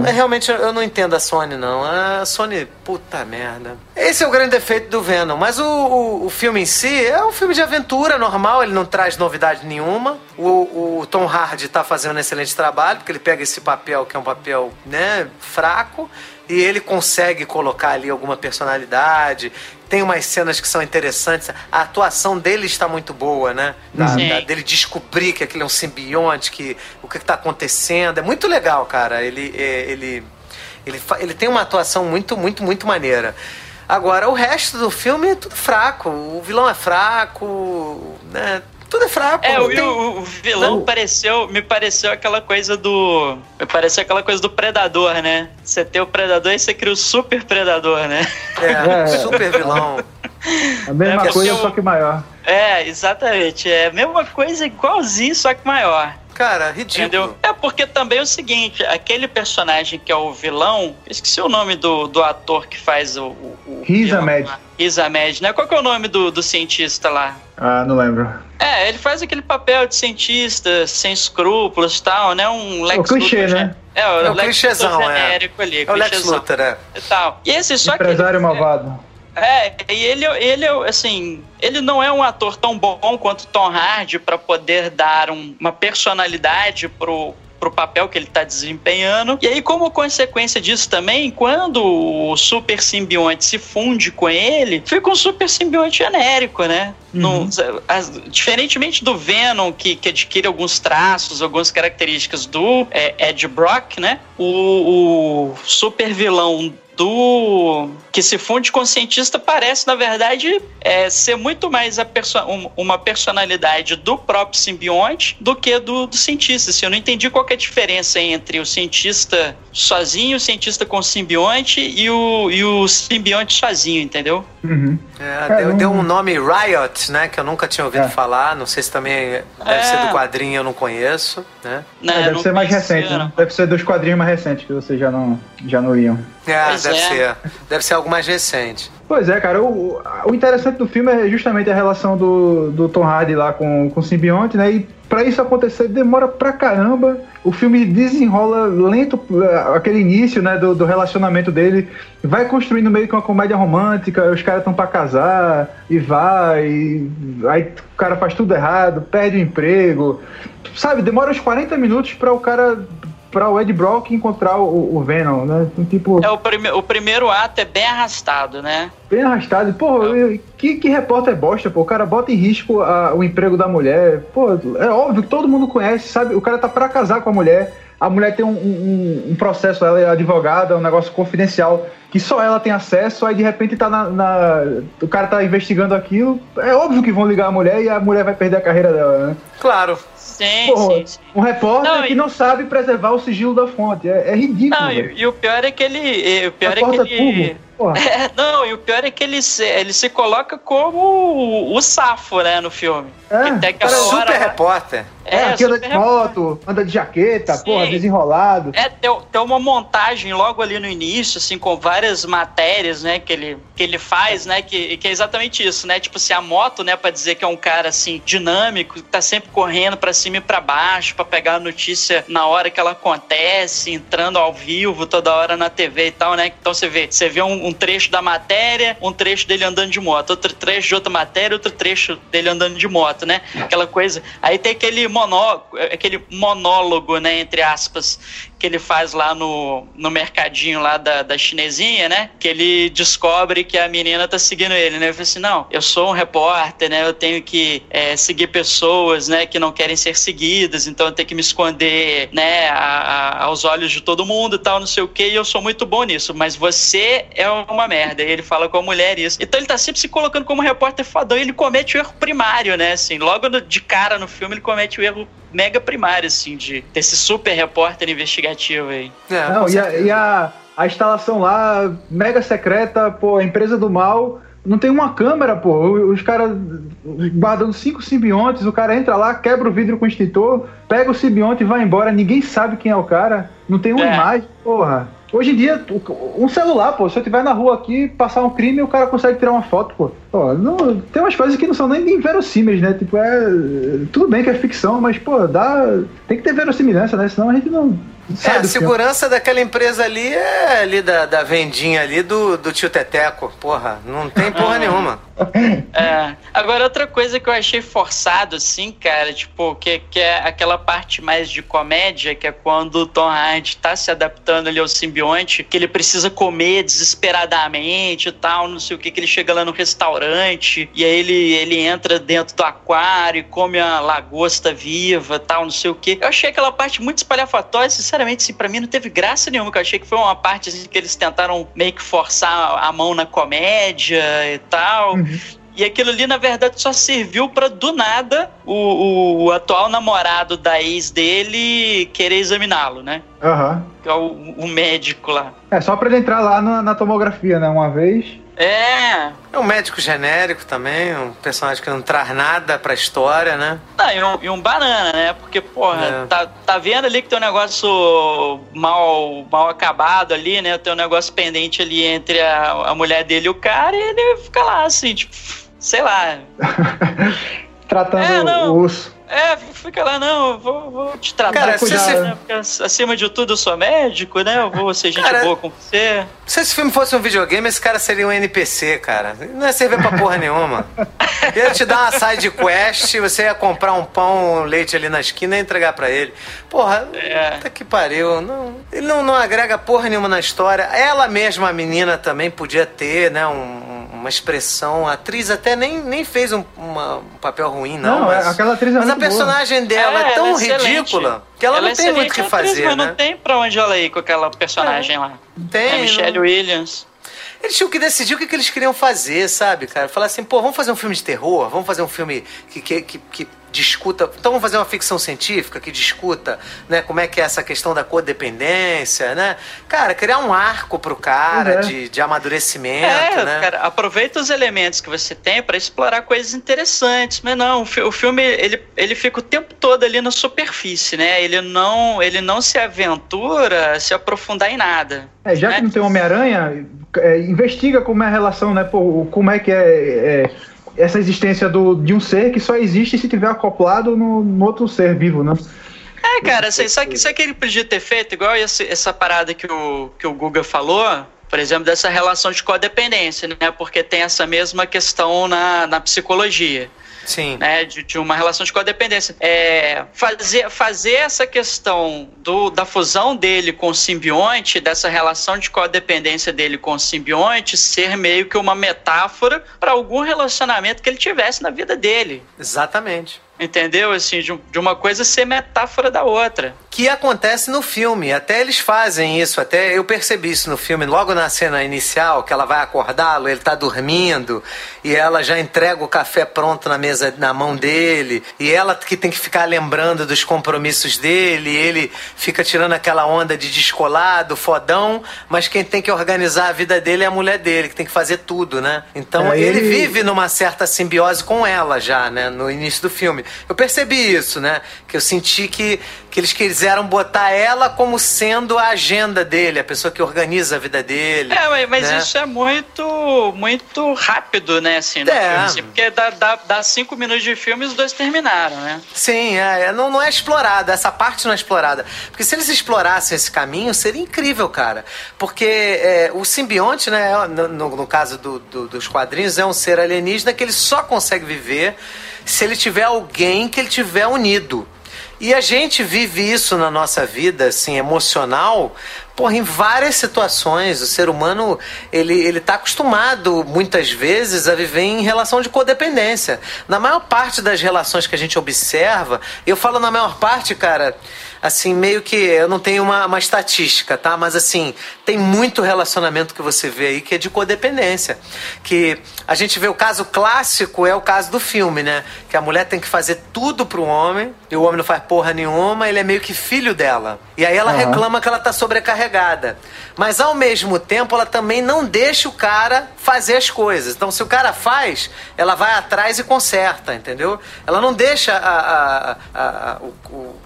É, realmente eu não entendo a Sony, não. A Sony, puta merda. Esse é o grande defeito do Venom. Mas o, o, o filme em si é um filme de aventura normal, ele não traz novidade nenhuma. O, o Tom Hardy tá fazendo um excelente trabalho, porque ele pega esse papel que é um papel, né, fraco e ele consegue colocar ali alguma personalidade. Tem umas cenas que são interessantes. A atuação dele está muito boa, né? Da, da, dele descobrir que aquilo é um simbionte, que o que está acontecendo. É muito legal, cara. Ele, é, ele, ele, ele tem uma atuação muito, muito, muito maneira. Agora, o resto do filme é tudo fraco. O vilão é fraco, né? Tudo é fraco. É, o, tem... o, vilão não. pareceu, me pareceu aquela coisa do. Me pareceu aquela coisa do predador, né? Você tem o predador e você cria o super predador, né? É, (laughs) é. super vilão. A mesma é, coisa, só que maior. É, exatamente. É a mesma coisa igualzinho, só que maior. Cara, ridículo. Entendeu? É porque também é o seguinte, aquele personagem que é o vilão, esqueci o nome do, do ator que faz o... o, o Riz Ahmed. Riz Ahmed, né? Qual que é o nome do, do cientista lá? Ah, não lembro. É, ele faz aquele papel de cientista, sem escrúpulos e tal, né? Um Lex o clichê, Luthor, né? É, o, é o Lex clichêzão, Luthor é. genérico é. ali. É o Lex Luthor, é. E tal. E esse só Empresário que... malvado. É, e ele, ele, assim, ele não é um ator tão bom quanto Tom Hardy para poder dar um, uma personalidade pro, pro papel que ele tá desempenhando. E aí, como consequência disso também, quando o super simbionte se funde com ele, fica um super simbionte genérico, né? Uhum. as, diferentemente do Venom, que, que adquire alguns traços, algumas características do é, Ed Brock, né? O, o super vilão do que se funde com o cientista parece, na verdade, é, ser muito mais perso uma personalidade do próprio simbionte do que do, do cientista. Assim, eu não entendi qual é a diferença entre o cientista sozinho, o cientista com o simbionte e o, e o simbionte sozinho, entendeu? Uhum. É, deu, deu, um nome Riot, né? Que eu nunca tinha ouvido é. falar. Não sei se também deve é. ser do quadrinho, eu não conheço, né? Não, é, deve ser mais recente, né? Deve ser dos quadrinhos mais recentes que vocês já não, já não liam. É, pois deve é. ser. Deve ser algo mais recente. Pois é, cara. O, o interessante do filme é justamente a relação do, do Tom Hardy lá com, com o simbionte, né? E pra isso acontecer demora pra caramba. O filme desenrola lento eh, aquele início, né, do, do relacionamento dele. Vai construindo meio que uma comédia romântica, os caras estão pra casar, e vai, e aí o cara faz tudo errado, perde o emprego. Sabe, demora uns 40 minutos para o cara para o Ed Brock encontrar o, o Venom, né? Então, tipo... É, o, prime o primeiro ato é bem arrastado, né? Bem arrastado. Pô, é. que, que repórter bosta, pô. O cara bota em risco a, o emprego da mulher. Pô, é óbvio que todo mundo conhece, sabe? O cara tá para casar com a mulher. A mulher tem um, um, um, processo, ela é advogada, um negócio confidencial que só ela tem acesso, aí de repente tá na, na, o cara tá investigando aquilo. É óbvio que vão ligar a mulher e a mulher vai perder a carreira dela, né? Claro. Sim, Porra, sim, sim. Um repórter não, que e... não sabe preservar o sigilo da fonte. É, é ridículo. Não, e, e, o pior é que ele. O pior é que ele. (laughs) É, não, e o pior é que ele se, ele se coloca como o, o safo, né, no filme. É, é super repórter. É, é anda de moto, anda de jaqueta, Sim. porra, desenrolado. É, tem, tem uma montagem logo ali no início, assim, com várias matérias, né, que ele, que ele faz, né, que, que é exatamente isso, né, tipo assim, a moto, né, pra dizer que é um cara, assim, dinâmico, tá sempre correndo pra cima e pra baixo, pra pegar a notícia na hora que ela acontece, entrando ao vivo toda hora na TV e tal, né, então você vê, você vê um, um trecho da matéria, um trecho dele andando de moto, outro trecho de outra matéria, outro trecho dele andando de moto, né, aquela coisa, aí tem aquele monó, aquele monólogo, né, entre aspas, que ele faz lá no, no mercadinho lá da, da chinesinha, né? Que ele descobre que a menina tá seguindo ele, né? Ele fala assim, não, eu sou um repórter, né? Eu tenho que é, seguir pessoas, né? Que não querem ser seguidas, então eu tenho que me esconder, né? A, a, aos olhos de todo mundo e tal, não sei o que, e eu sou muito bom nisso, mas você é uma merda. E ele fala com a mulher isso. Então ele tá sempre se colocando como repórter fodão e ele comete o erro primário, né? Assim, logo de cara no filme ele comete o erro mega primário, assim, de desse super repórter investigativo aí. É, Não, e, a, e a, a instalação lá, mega secreta, pô, a empresa do mal. Não tem uma câmera, pô. Os caras guardando cinco simbiontes, o cara entra lá, quebra o vidro com o extintor, pega o simbionte e vai embora. Ninguém sabe quem é o cara. Não tem uma é. imagem, porra. Hoje em dia, um celular, pô, se eu estiver na rua aqui, passar um crime, o cara consegue tirar uma foto, pô. pô não, tem umas coisas que não são nem, nem verossímeis, né? Tipo, é. Tudo bem que é ficção, mas, pô, dá. Tem que ter verossimilhança, né? Senão a gente não, é, a segurança filme. daquela empresa ali é ali da, da vendinha ali do, do tio Teteco. Porra, não tem porra (laughs) nenhuma. É. Agora, outra coisa que eu achei forçado, assim, cara, tipo, que, que é aquela parte mais de comédia, que é quando o Tom Hardy tá se adaptando ali ao simbionte, que ele precisa comer desesperadamente e tal, não sei o que, que ele chega lá no restaurante, e aí ele, ele entra dentro do aquário e come a lagosta viva tal, não sei o que. Eu achei aquela parte muito espalhafatória, sinceramente, assim, pra mim não teve graça nenhuma, que eu achei que foi uma parte assim, que eles tentaram meio que forçar a mão na comédia e tal. Uhum. E aquilo ali, na verdade, só serviu para do nada o, o, atual namorado da ex dele querer examiná-lo, né? Aham. Uhum. Que é o, o, médico lá. É, só pra ele entrar lá na, na tomografia, né? Uma vez. É. É um médico genérico também, um personagem que não traz nada pra história, né? Não, e um, e um banana, né? Porque, porra, é. tá, tá vendo ali que tem um negócio mal, mal acabado ali, né? Tem um negócio pendente ali entre a, a mulher dele e o cara, e ele fica lá, assim, tipo, sei lá. (laughs) Tratando é, o osso. É, fica lá, não, eu vou, vou te tratar. Cara, você- né? Porque acima de tudo eu sou médico, né? Eu vou ser gente Cara, boa com você. Se esse filme fosse um videogame, esse cara seria um NPC, cara. Não ia servir pra porra nenhuma. (laughs) Ia te dar uma side quest, você ia comprar um pão, um leite ali na esquina e entregar pra ele. Porra, É. puta que pariu. Não, ele não, não agrega porra nenhuma na história. Ela mesma, a menina, também podia ter, né, um- uma expressão. A atriz até nem, nem fez um, uma- um papel ruim, não. Não, mas, aquela atriz é Mas a muito boa. personagem dela é, É, tão ela é excelente. ridícula que ela, é não tem muito o que excelente atriz, fazer, mas né? não tem pra onde ela ir com aquela personagem lá. Tem, é Michelle não- Williams. Eles tinham que decidir o que, que eles queriam fazer, sabe, cara? Falar assim, pô, vamos fazer um filme de terror, vamos fazer um filme que, que, que, que discuta. Então vamos fazer uma ficção científica que discuta, né, como é que é essa questão da codependência, né? Cara, criar um arco pro cara é. de, de amadurecimento, É, né? cara, aproveita os elementos que você tem pra explorar coisas interessantes, mas não, o, fi- o filme ele, ele fica o tempo todo ali na superfície, né? Ele não, ele não se aventura a se aprofundar em nada. É, já né? que não tem Homem-Aranha, é, investiga como é a relação, né? Pô, como é que é, é, essa existência do, de um ser que só existe se tiver acoplado no, no outro ser vivo, né? É, cara, assim, sabe, que- sabe que ele podia ter feito? Igual esse- essa parada que o, que o Guga falou, por exemplo, dessa relação de codependência, né? Porque tem essa mesma questão na, na psicologia. Sim. né, de, de uma relação de codependência. É, fazer, fazer essa questão do, da fusão dele com o simbionte, dessa relação de codependência dele com o simbionte, ser meio que uma metáfora para algum relacionamento que ele tivesse na vida dele. Exatamente. Entendeu? Assim, de, de uma coisa ser metáfora da outra. Que acontece no filme. Até eles fazem isso. Até eu percebi isso no filme. Logo na cena inicial, que ela vai acordá-lo, ele tá dormindo e ela já entrega o café pronto na mesa, na mão dele. E ela que tem que ficar lembrando dos compromissos dele. E ele fica tirando aquela onda de descolado, fodão. Mas quem tem que organizar a vida dele é a mulher dele, que tem que fazer tudo, né? Então É, ele ele- vive numa certa simbiose com ela já, né? No início do filme. Eu percebi isso, né? Que eu senti que, que eles quiseram botar ela como sendo a agenda dele, a pessoa que organiza a vida dele. É, mas, né? isso é muito muito rápido, né? Assim, no É. filme, assim, porque dá, dá, dá cinco minutos de filme e os dois terminaram, né? Sim, é, é, não, não é explorada, essa parte não é explorada. Porque se eles explorassem esse caminho, seria incrível, cara. Porque é, o simbionte, né, no, no- no caso do- do- dos quadrinhos, é um ser alienígena que ele só consegue viver se ele tiver alguém que ele tiver unido. E a gente vive isso na nossa vida, assim, emocional, porra, em várias situações. O ser humano, ele, ele tá acostumado, muitas vezes, a viver em relação de codependência. Na maior parte das relações que a gente observa, eu falo na maior parte, cara, assim, meio que eu não tenho uma, uma estatística, tá? Mas assim, tem muito relacionamento que você vê aí que é de codependência. Que a gente vê o caso clássico é o caso do filme, né? Que a mulher tem que fazer tudo pro homem, e o homem não faz porra nenhuma, ele é meio que filho dela. E aí ela Aham. reclama que ela tá sobrecarregada. Mas ao mesmo tempo, ela também não deixa o cara fazer as coisas. Então, se o cara faz, ela vai atrás e conserta, entendeu? Ela não deixa a- a-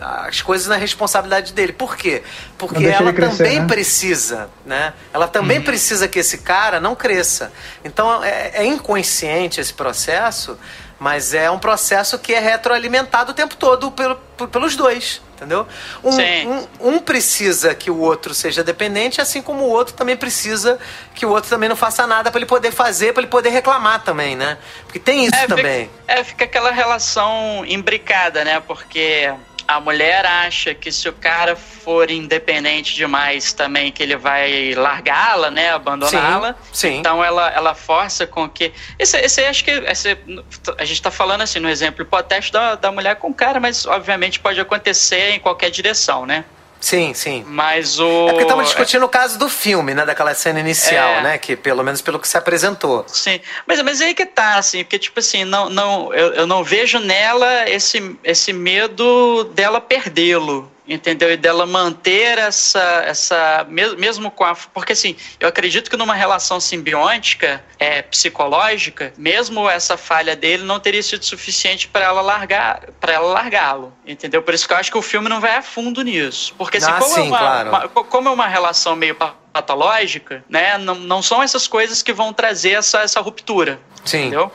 a- as coisas na responsabilidade dele. Por quê? Porque ela crescer, também né? precisa, né? Ela também precisa que esse cara não cresça. Então é, é inconsciente esse processo, mas é um processo que é retroalimentado o tempo todo pelo- por- pelos dois. Entendeu? Um, um- um precisa que o outro seja dependente, assim como o outro também precisa que o outro também não faça nada para ele poder fazer, para ele poder reclamar também, né? Porque tem isso É, também. Fica, é, fica aquela relação imbricada, né? Porque a mulher acha que se o cara for independente demais também, que ele vai largá-la, né? Abandoná-la. Sim. Então ela, ela força com que. Esse, esse acho que. Esse, a gente tá falando assim, no exemplo hipotético da, da mulher com o cara, mas obviamente pode acontecer em qualquer direção, né? Sim, sim. Mas o. É porque estamos discutindo o caso do filme, né? Daquela cena inicial, É. né? Que pelo menos pelo que se apresentou. Sim, mas, mas aí que tá, assim, porque, tipo assim, não, não, eu, eu não vejo nela esse, esse medo dela perdê-lo, entendeu? E dela manter essa, essa mes- mesmo com a... Porque, assim, eu acredito que numa relação simbiótica, é, psicológica, mesmo essa falha dele não teria sido suficiente para ela largar, para ela largá-lo, entendeu? Por isso que eu acho que o filme não vai a fundo nisso. Porque, assim, Ah, como, sim, é uma, claro. uma- co- como é uma relação meio patológica, né? Não, não são essas coisas que vão trazer essa, essa ruptura. Sim. Entendeu?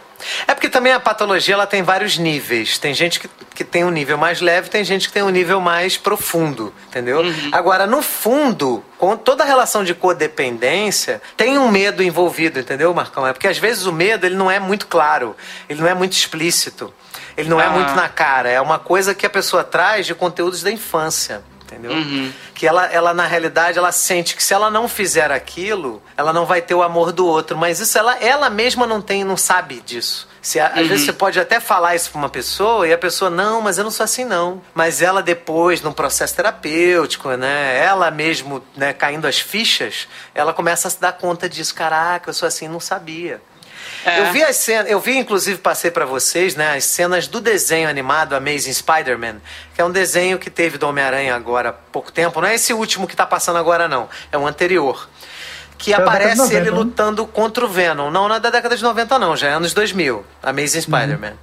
É porque também a patologia ela tem vários níveis. Tem gente que, que tem um nível mais leve, tem gente que tem um nível mais profundo, entendeu? Uhum. Agora, no fundo, com toda a relação de codependência, tem um medo envolvido, entendeu, Marcão? É porque às vezes o medo ele não é muito claro, ele não é muito explícito, ele não é Ah. muito na cara. É uma coisa que a pessoa traz de conteúdos da infância. Entendeu? Uhum. Que ela, ela, na realidade, ela sente que se ela não fizer aquilo, ela não vai ter o amor do outro. Mas isso ela, ela mesma não tem, não sabe disso. Se, Às vezes você pode até falar isso pra uma pessoa e a pessoa, não, mas eu não sou assim, não. Mas ela depois, num processo terapêutico, né? Ela mesmo, né, caindo as fichas, ela começa a se dar conta disso. Caraca, eu sou assim, não sabia. É. Eu vi as cenas, eu vi, inclusive, passei pra vocês, né, as cenas do desenho animado Amazing Spider-Man, que é um desenho que teve do Homem-Aranha agora há pouco tempo. Não é esse último que tá passando agora, não. É um anterior. Que É aparece 90, ele né? lutando contra o Venom. Não, não é da década de 90, não, já é anos 2000. Amazing Spider-Man.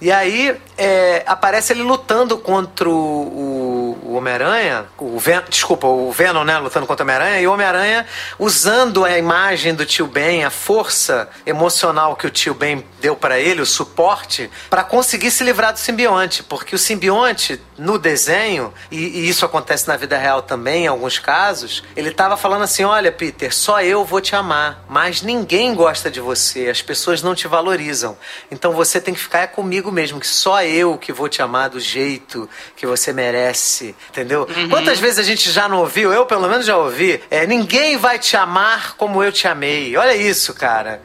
E aí é, aparece ele lutando contra o, o- Homem-Aranha, o Ven desculpa, o Venom, né, lutando contra o Homem-Aranha, e o Homem-Aranha usando a imagem do tio Ben, a força emocional que o tio Ben deu pra ele, o suporte, pra conseguir se livrar do simbionte, porque o simbionte no desenho, e, e isso acontece na vida real também em alguns casos, ele tava falando assim: "Olha, Peter, só eu vou te amar, mas ninguém gosta de você, as pessoas não te valorizam. Então você tem que ficar é comigo mesmo, que só eu que vou te amar do jeito que você merece, entendeu? Quantas vezes a gente já não ouviu, eu pelo menos já ouvi, é, ninguém vai te amar como eu te amei. Olha isso, cara.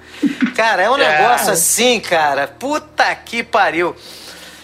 Cara, é um (laughs) É. negócio assim, cara. Puta que pariu.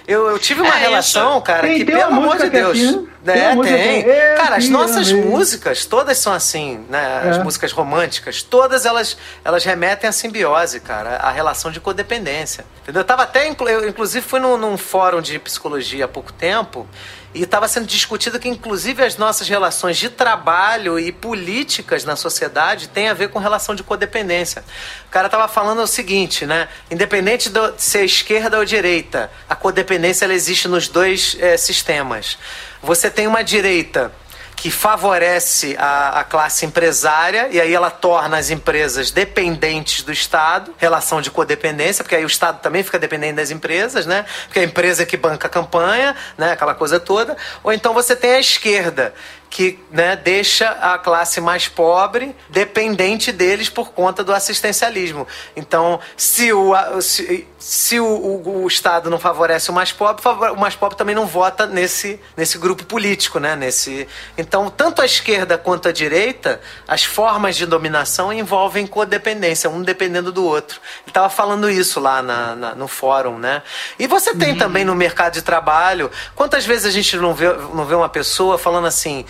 Eu, eu tive uma É relação, isso. cara, Tem- que tem pelo amor de é Deus. assim, né? Tem É, uma música tem. que é, Cara, as nossas músicas, todas são assim, né? As É. músicas românticas, todas elas, elas remetem à simbiose, cara, à relação de codependência. Entendeu? Eu tava até, eu, inclusive, fui num, num fórum de psicologia há pouco tempo e estava sendo discutido que, inclusive, as nossas relações de trabalho e políticas na sociedade têm a ver com relação de codependência. O cara tava falando o seguinte, né? Independente de ser esquerda ou direita, a codependência ela existe nos dois eh, sistemas. Você tem uma direita que favorece a, a classe empresária e aí ela torna as empresas dependentes do Estado, relação de codependência, porque aí o Estado também fica dependente das empresas, né? Porque é a empresa que banca a campanha, né? Aquela coisa toda. Ou então você tem a esquerda, que né, deixa a classe mais pobre dependente deles por conta do assistencialismo. Então, se o, se, se o, o- o Estado não favorece o mais pobre, o mais pobre também não vota nesse, nesse grupo político, né? Nesse, então, tanto a esquerda quanto a direita, as formas de dominação envolvem codependência, um dependendo do outro. Ele estava falando isso lá na- na- no fórum, né? E você tem também no mercado de trabalho, quantas vezes a gente não vê, não vê uma pessoa falando assim,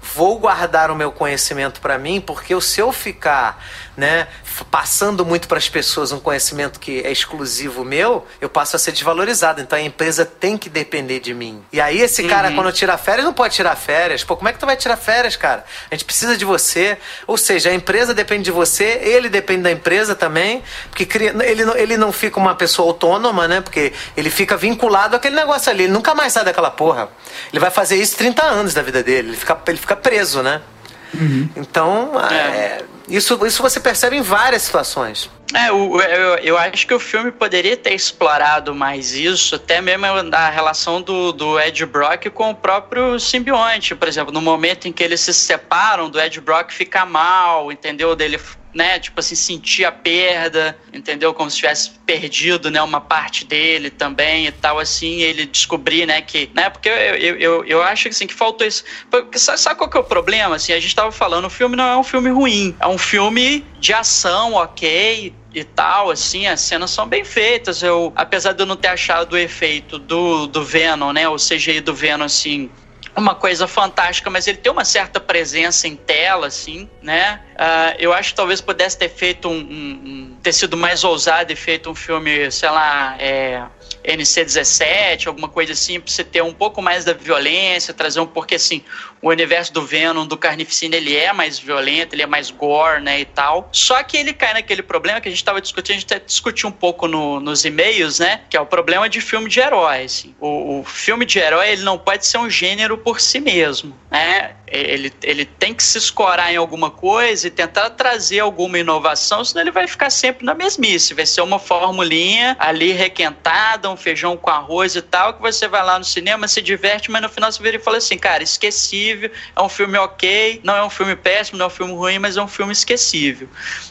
vou guardar o meu conhecimento para mim, porque se eu ficar, né, passando muito para as pessoas um conhecimento que é exclusivo meu, eu passo a ser desvalorizado. Então a empresa tem que depender de mim. E aí esse cara quando tira férias não pode tirar férias. Pô, como é que tu vai tirar férias, cara? A gente precisa de você. Ou seja, a empresa depende de você, ele depende da empresa também, porque cria- ele não, ele não fica uma pessoa autônoma, né? Porque ele fica vinculado àquele negócio ali, ele nunca mais sai daquela porra. Ele vai fazer isso 30 anos da vida dele, ele fica, ele fica preso, né? Então, é, isso, isso você percebe em várias situações. É, o- eu, eu acho que o filme poderia ter explorado mais isso, até mesmo a relação do, do Ed Brock com o próprio simbionte. Por exemplo, no momento em que eles se separam, do Ed Brock ficar mal, entendeu? Dele, né, tipo assim, sentir a perda, entendeu? Como se tivesse perdido, né, uma parte dele também e tal, assim, ele descobrir, né, que, né, porque eu, eu, eu, eu acho assim, que faltou isso. Porque sabe, sabe qual que é o problema? Assim, a gente tava falando, o filme não é um filme ruim, é um filme de ação, ok, e tal, assim, as cenas são bem feitas. Eu, apesar de eu não ter achado o efeito do, do Venom, né, o CGI do Venom, assim, uma coisa fantástica, mas ele tem uma certa presença em tela, assim, né? Ah, eu acho que talvez pudesse ter feito um, um- um- ter sido mais ousado e feito um filme, sei lá, é, NC-17, alguma coisa assim, pra você ter um pouco mais da violência, trazer um porque assim, o universo do Venom, do Carnificina, ele é mais violento, ele é mais gore, né, e tal. Só que ele cai naquele problema que a gente tava discutindo, a gente até discutiu um pouco no- nos e-mails, né, que é o problema de filme de herói, assim. O, o filme de herói, ele não pode ser um gênero por si mesmo, né? Ele, ele tem que se escorar em alguma coisa e tentar trazer alguma inovação, senão ele vai ficar sempre na mesmice. Vai ser uma formulinha ali requentada, um feijão com arroz e tal, que você vai lá no cinema, se diverte, mas no final você vira e fala assim, cara, esquecível, é um filme ok, não é um filme péssimo, não é um filme ruim, mas é um filme esquecível.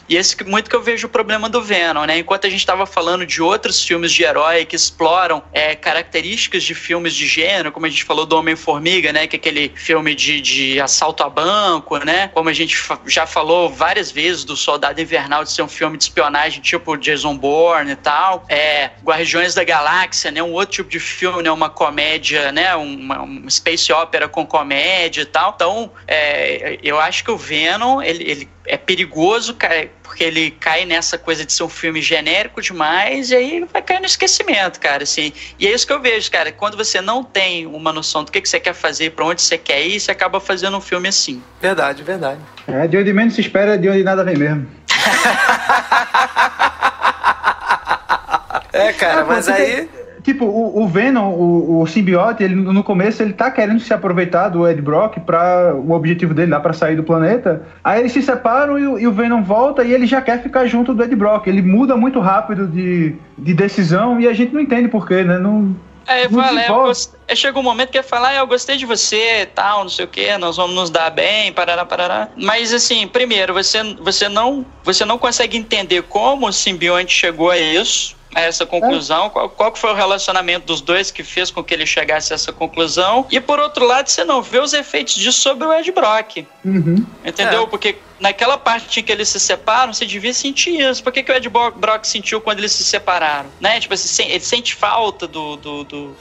E esse muito que eu vejo o problema do Venom, né? Enquanto a gente estava falando de outros filmes de herói que exploram é, características de filmes de gênero, como a gente falou do Homem-Formiga, né? Que é aquele filme de, de assalto a banco, né? Como a gente já falou várias vezes do Soldado Invernal de ser um filme de espionagem tipo Jason Bourne e tal. É, Guardiões da Galáxia, né? Um outro tipo de filme, né? Uma comédia, né? Uma, uma space opera com comédia e tal. Então, é, eu acho que o Venom, ele, ele é perigoso, porque ele cai nessa coisa de ser um filme genérico demais e aí vai cair no esquecimento, cara, assim. E é isso que eu vejo, cara, quando você não tem uma noção do que, que você quer fazer, para onde você quer ir, você acaba fazendo um filme assim. Verdade, verdade. É, de onde menos se espera, de onde nada vem mesmo. (laughs) é, cara, mas aí Tipo, o, o Venom, o, o simbiote, ele no começo ele tá querendo se aproveitar do Ed Brock para o objetivo dele lá para sair do planeta. Aí eles se separam e, e, o Venom volta e ele já quer ficar junto do Ed Brock. Ele muda muito rápido de, de decisão e a gente não entende porquê, né? Não, Aí é, fala, é, gost... chega um momento que ele fala, ah, eu gostei de você, tal, não sei o que, nós vamos nos dar bem, parará, parará. Mas assim, primeiro, você, você, não, você não consegue entender como o simbionte chegou a isso a essa conclusão, é. qual, qual foi o relacionamento dos dois que fez com que ele chegasse a essa conclusão, e por outro lado, você não vê os efeitos disso sobre o Ed Brock. Uhum. Entendeu? É. Porque naquela parte em que eles se separam, você devia sentir isso. Por que, que o Ed Brock sentiu quando eles se separaram? Né? Tipo, assim, ele sente falta do, do, do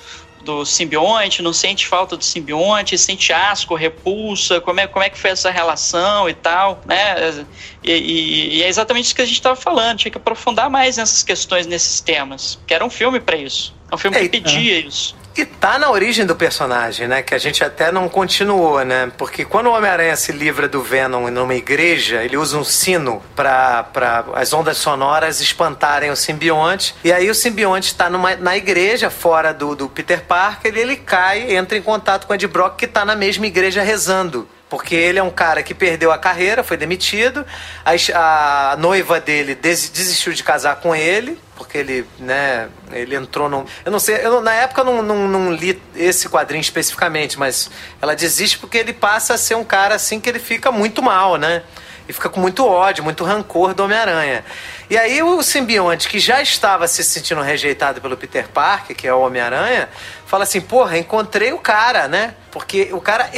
do simbionte, não sente falta do simbionte, sente asco, repulsa, como é, como é que foi essa relação e tal, né? E, e, e é exatamente isso que a gente estava falando, tinha que aprofundar mais nessas questões, nesses temas, que era um filme para isso. É um filme que pedia isso. E tá na origem do personagem, né? Que a gente até não continuou, né? Porque quando o Homem-Aranha se livra do Venom numa igreja, ele usa um sino para as ondas sonoras espantarem o simbionte. E aí o simbionte está na igreja, fora do, do Peter Parker, e ele cai, entra em contato com o Ed Brock, que está na mesma igreja rezando. Porque ele é um cara que perdeu a carreira, foi demitido. A, a noiva dele desistiu de casar com ele, porque ele, né, ele entrou num. Eu não sei, eu, na época eu não, não, não, li esse quadrinho especificamente, mas ela desiste porque ele passa a ser um cara assim que ele fica muito mal, né? E fica com muito ódio, muito rancor do Homem-Aranha. E aí o simbionte, que já estava se sentindo rejeitado pelo Peter Parker, que é o Homem-Aranha, fala assim: porra, encontrei o cara, né? Porque o cara,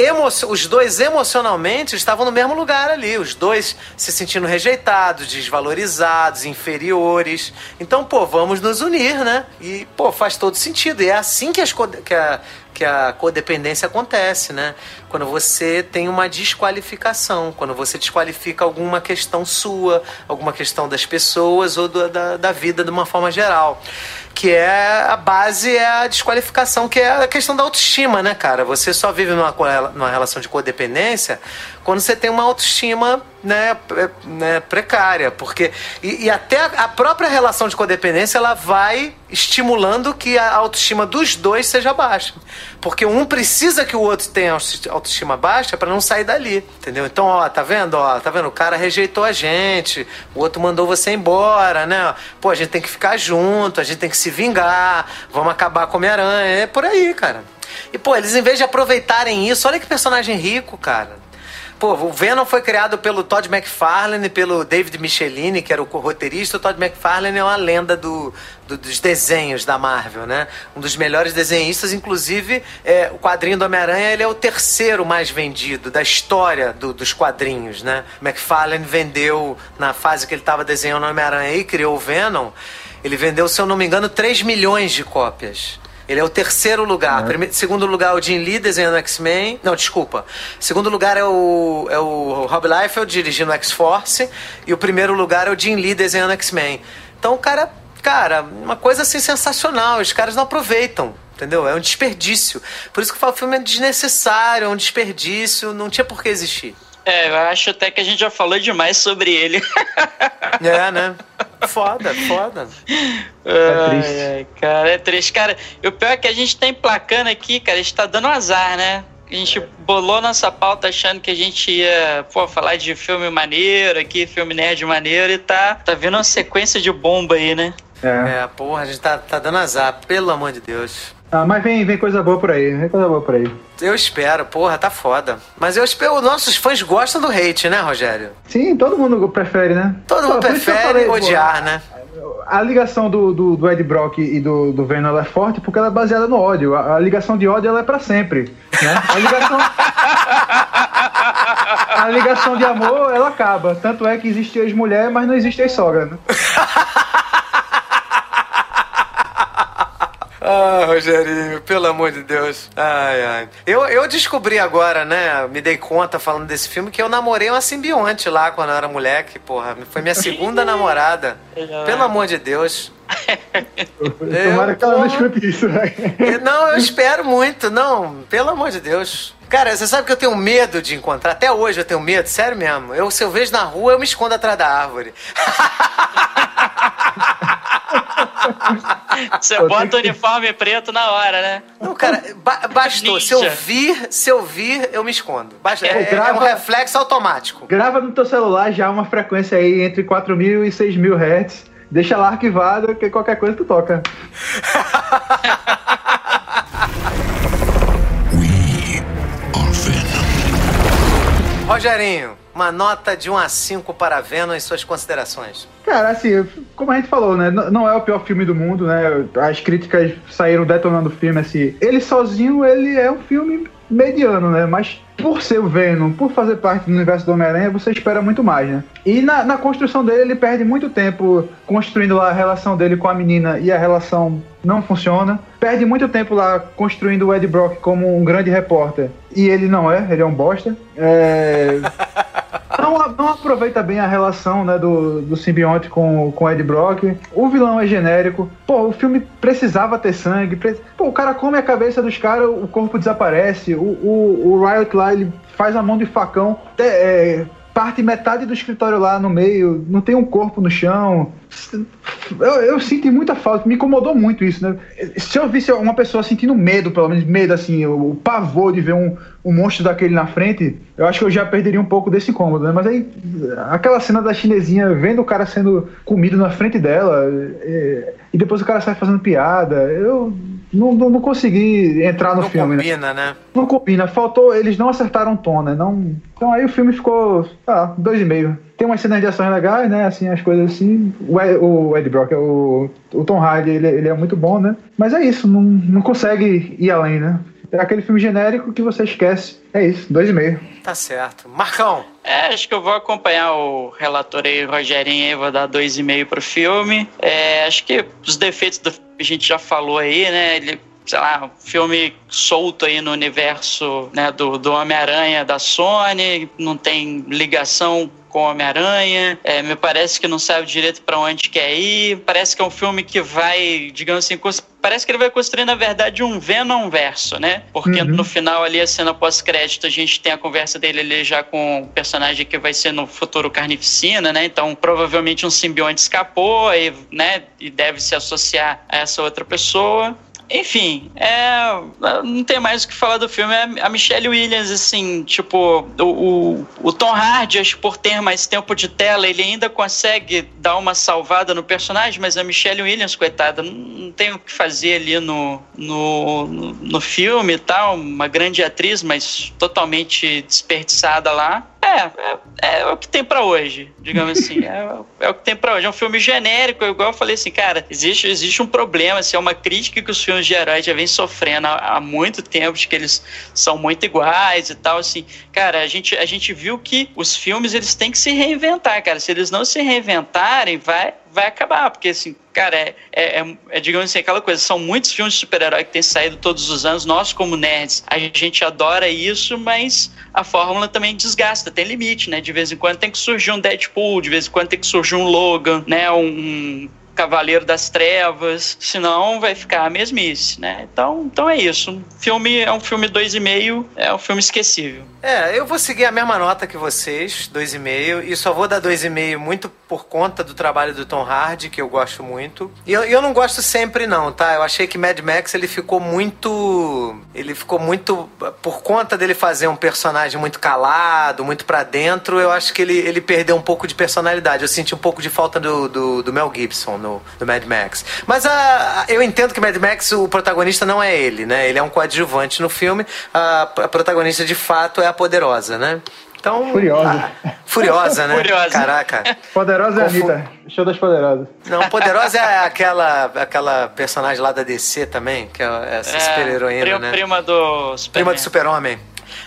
os dois emocionalmente estavam no mesmo lugar ali, os dois se sentindo rejeitados, desvalorizados, inferiores. Então, pô, vamos nos unir, né? E, pô, faz todo sentido. E é assim que, as, que, a, que a codependência acontece, né? Quando você tem uma desqualificação, quando você desqualifica alguma questão sua, alguma questão das pessoas ou do, da, da vida de uma forma geral que é a base é a desqualificação, que é a questão da autoestima, né, cara? Você só vive numa, numa relação de codependência quando você tem uma autoestima né, né, precária, porque e, e até a, própria relação de codependência ela vai estimulando que a autoestima dos dois seja baixa, porque um precisa que o outro tenha autoestima baixa para não sair dali, entendeu? Então, ó, tá vendo, ó, tá vendo? O cara rejeitou a gente, o outro mandou você embora, né? Pô, a gente tem que ficar junto, a gente tem que se vingar, vamos acabar com a Homem-Aranha, é por aí, cara. E pô, eles em vez de aproveitarem isso, olha que personagem rico, cara. Pô, o Venom foi criado pelo Todd McFarlane, pelo David Michelini, que era o roteirista. O Todd McFarlane é uma lenda do, do, dos desenhos da Marvel, né? Um dos melhores desenhistas, inclusive, é, o quadrinho do Homem-Aranha ele é o terceiro mais vendido da história do, dos quadrinhos, né? McFarlane vendeu, na fase que ele estava desenhando o Homem-Aranha e criou o Venom, ele vendeu, se eu não me engano, 3 milhões de cópias. Ele é o terceiro lugar. Uhum. Primeiro, segundo lugar é o Jim Lee desenhando X-Men. Não, desculpa. Segundo lugar é o, é o Rob Liefeld dirigindo X-Force. E o primeiro lugar é o Jim Lee desenhando X-Men. Então o cara, cara, uma coisa assim sensacional. Os caras não aproveitam entendeu? É um desperdício. Por isso que eu falo, o filme é desnecessário, é um desperdício, não tinha por que existir. É, eu acho até que a gente já falou demais sobre ele. É, né? Foda, foda. É triste. Ai, cara, é triste. Cara, o pior é que a gente tá emplacando aqui, cara, a gente tá dando azar, né? A gente bolou nossa pauta achando que a gente ia, pô, falar de filme maneiro aqui, filme nerd maneiro, e tá, tá vindo uma sequência de bomba aí, né? É, é porra, a gente tá, tá dando azar, pelo amor de Deus. Ah, mas vem, vem coisa boa por aí, vem coisa boa por aí. Eu espero, porra, tá foda. Mas eu espero, nossos fãs gostam do hate, né, Rogério? Sim, todo mundo prefere, né? Todo mundo prefere falei, odiar, pô, né? A ligação do, do, do, Ed Brock e do, do Venom é forte porque ela é baseada no ódio. A, a ligação de ódio ela é para sempre. Né? A ligação. a ligação de amor ela acaba. Tanto é que existe ex-mulher, mas não existe ex-sogra, né? (laughs) Ah, Rogerinho, pelo amor de Deus. Ai, ai. Eu, eu descobri agora, né? Me dei conta falando desse filme que eu namorei uma simbionte lá quando eu era moleque, porra. Foi minha segunda (laughs) namorada. Pelo amor de Deus. (laughs) Tomara que ela não escute isso, né? Não, eu espero muito. Não, pelo amor de Deus. Cara, você sabe que eu tenho medo de encontrar. Até hoje eu tenho medo, sério mesmo. Eu, se eu vejo na rua, eu me escondo atrás da árvore. (laughs) (laughs) Você bota o uniforme preto na hora, né? Não, cara, ba bastou. Ninja. Se eu vir, se eu vir, eu me escondo. Basta, é, grava, é, um reflexo automático. Grava no teu celular já uma frequência aí entre 4 mil e 6 mil hertz. Deixa lá arquivado, que qualquer coisa tu toca. (laughs) Rogerinho, uma nota de 1 a 5 para Venom e suas considerações. Cara, assim, como a gente falou, né? Não é o pior filme do mundo, né? As críticas saíram detonando o filme, assim. Ele sozinho, ele é um filme mediano, né? Mas por ser o Venom, por fazer parte do universo do Homem-Aranha, você espera muito mais, né? E na, na, construção dele, ele perde muito tempo construindo lá a relação dele com a menina e a relação não funciona. Perde muito tempo lá construindo o Ed Brock como um grande repórter. E ele não é, ele é um bosta. É... (laughs) não, não aproveita bem a relação né, do, do simbionte com, com Ed Brock. O vilão é genérico. Pô, o filme precisava ter sangue. Pre... Pô, o cara come a cabeça dos caras, o corpo desaparece. O, o, o Riot lá, ele faz a mão de facão. É, parte metade do escritório lá no meio, não tem um corpo no chão. Eu, eu senti muita falta, me incomodou muito isso, né? Se eu visse uma pessoa sentindo medo, pelo menos medo, assim, o, o pavor de ver um, um monstro daquele na frente, eu acho que eu já perderia um pouco desse incômodo, né? Mas aí, aquela cena da chinesinha vendo o cara sendo comido na frente dela, e, e depois o cara sai fazendo piada, eu não, não, não consegui entrar no não filme. Não combina, né? né? Não combina, faltou, eles não acertaram o tom, né? Não, então aí o filme ficou, ah, dois e meio. Tem umas cenas de ações legais, né? Assim, as coisas assim. O Ed, o Ed Brock, o, o Tom Hardy, ele, ele é muito bom, né? Mas é isso, não, não consegue ir além, né? É aquele filme genérico que você esquece. É isso, dois e meio. Tá certo. Marcão! É, acho que eu vou acompanhar o relator aí, Rogerinho, aí, vou dar dois e meio pro filme. É, acho que os defeitos do a gente já falou aí, né? Ele sei lá, um filme solto aí no universo né, do, do Homem-Aranha da Sony, não tem ligação com Homem-Aranha, é, me parece que não sabe direito para onde quer ir, parece que é um filme que vai, digamos assim, parece que ele vai construir, na verdade, um Venom verso, né? Porque uhum. no final ali, a cena pós-crédito, a gente tem a conversa dele ali já com o personagem que vai ser no futuro Carnificina, né? Então, provavelmente um simbionte escapou e, né, e deve se associar a essa outra pessoa. Enfim, é, não tem mais o que falar do filme. É a Michelle Williams, assim, tipo, o, o, Tom Hardy, acho por ter mais tempo de tela, ele ainda consegue dar uma salvada no personagem, mas a Michelle Williams, coitada, não, tem o que fazer ali no, no, no filme e tal. Uma grande atriz, mas totalmente desperdiçada lá. É, é, é o que tem para hoje, digamos assim. (laughs) É, é, o que tem para hoje. É um filme genérico, igual eu falei assim, cara, existe, existe um problema, assim, é uma crítica que os filmes de herói já vem sofrendo há, há, muito tempo, de que eles são muito iguais e tal, assim. Cara, a gente, a gente viu que os filmes, eles têm que se reinventar, cara. Se eles não se reinventarem, vai, vai acabar, porque assim, cara, é, é, é, é, digamos assim, aquela coisa, são muitos filmes de super-herói que têm saído todos os anos, nós como nerds, a gente adora isso, mas a fórmula também desgasta, tem limite, né? De vez em quando tem que surgir um Deadpool, de vez em quando tem que surgir um Logan, né? Um Cavaleiro das Trevas, senão vai ficar a mesmice, né? Então, então é isso. Um filme é um filme dois e meio, é um filme esquecível. É, eu vou seguir a mesma nota que vocês, dois e meio, só vou dar dois e meio muito por conta do trabalho do Tom Hardy, que eu gosto muito. E eu, eu não gosto sempre não, tá? Eu achei que Mad Max ele ficou muito, ele ficou muito por conta dele fazer um personagem muito calado, muito para dentro. Eu acho que ele, ele perdeu um pouco de personalidade. Eu senti um pouco de falta do, do, do Mel Gibson no, no Mad Max. Mas a, a, eu entendo que Mad Max o protagonista não é ele, né? Ele é um coadjuvante no filme. A, a protagonista de fato é a poderosa, né? Então, furiosa. Ah, furiosa, né? Furiosa. Caraca. Poderosa é a Anitta. Show das Poderosas. Não, Poderosa é aquela, aquela personagem lá da DC também, que é essa é, super-heroína, prima, né? Prima do Superman. Prima do Super-Homem.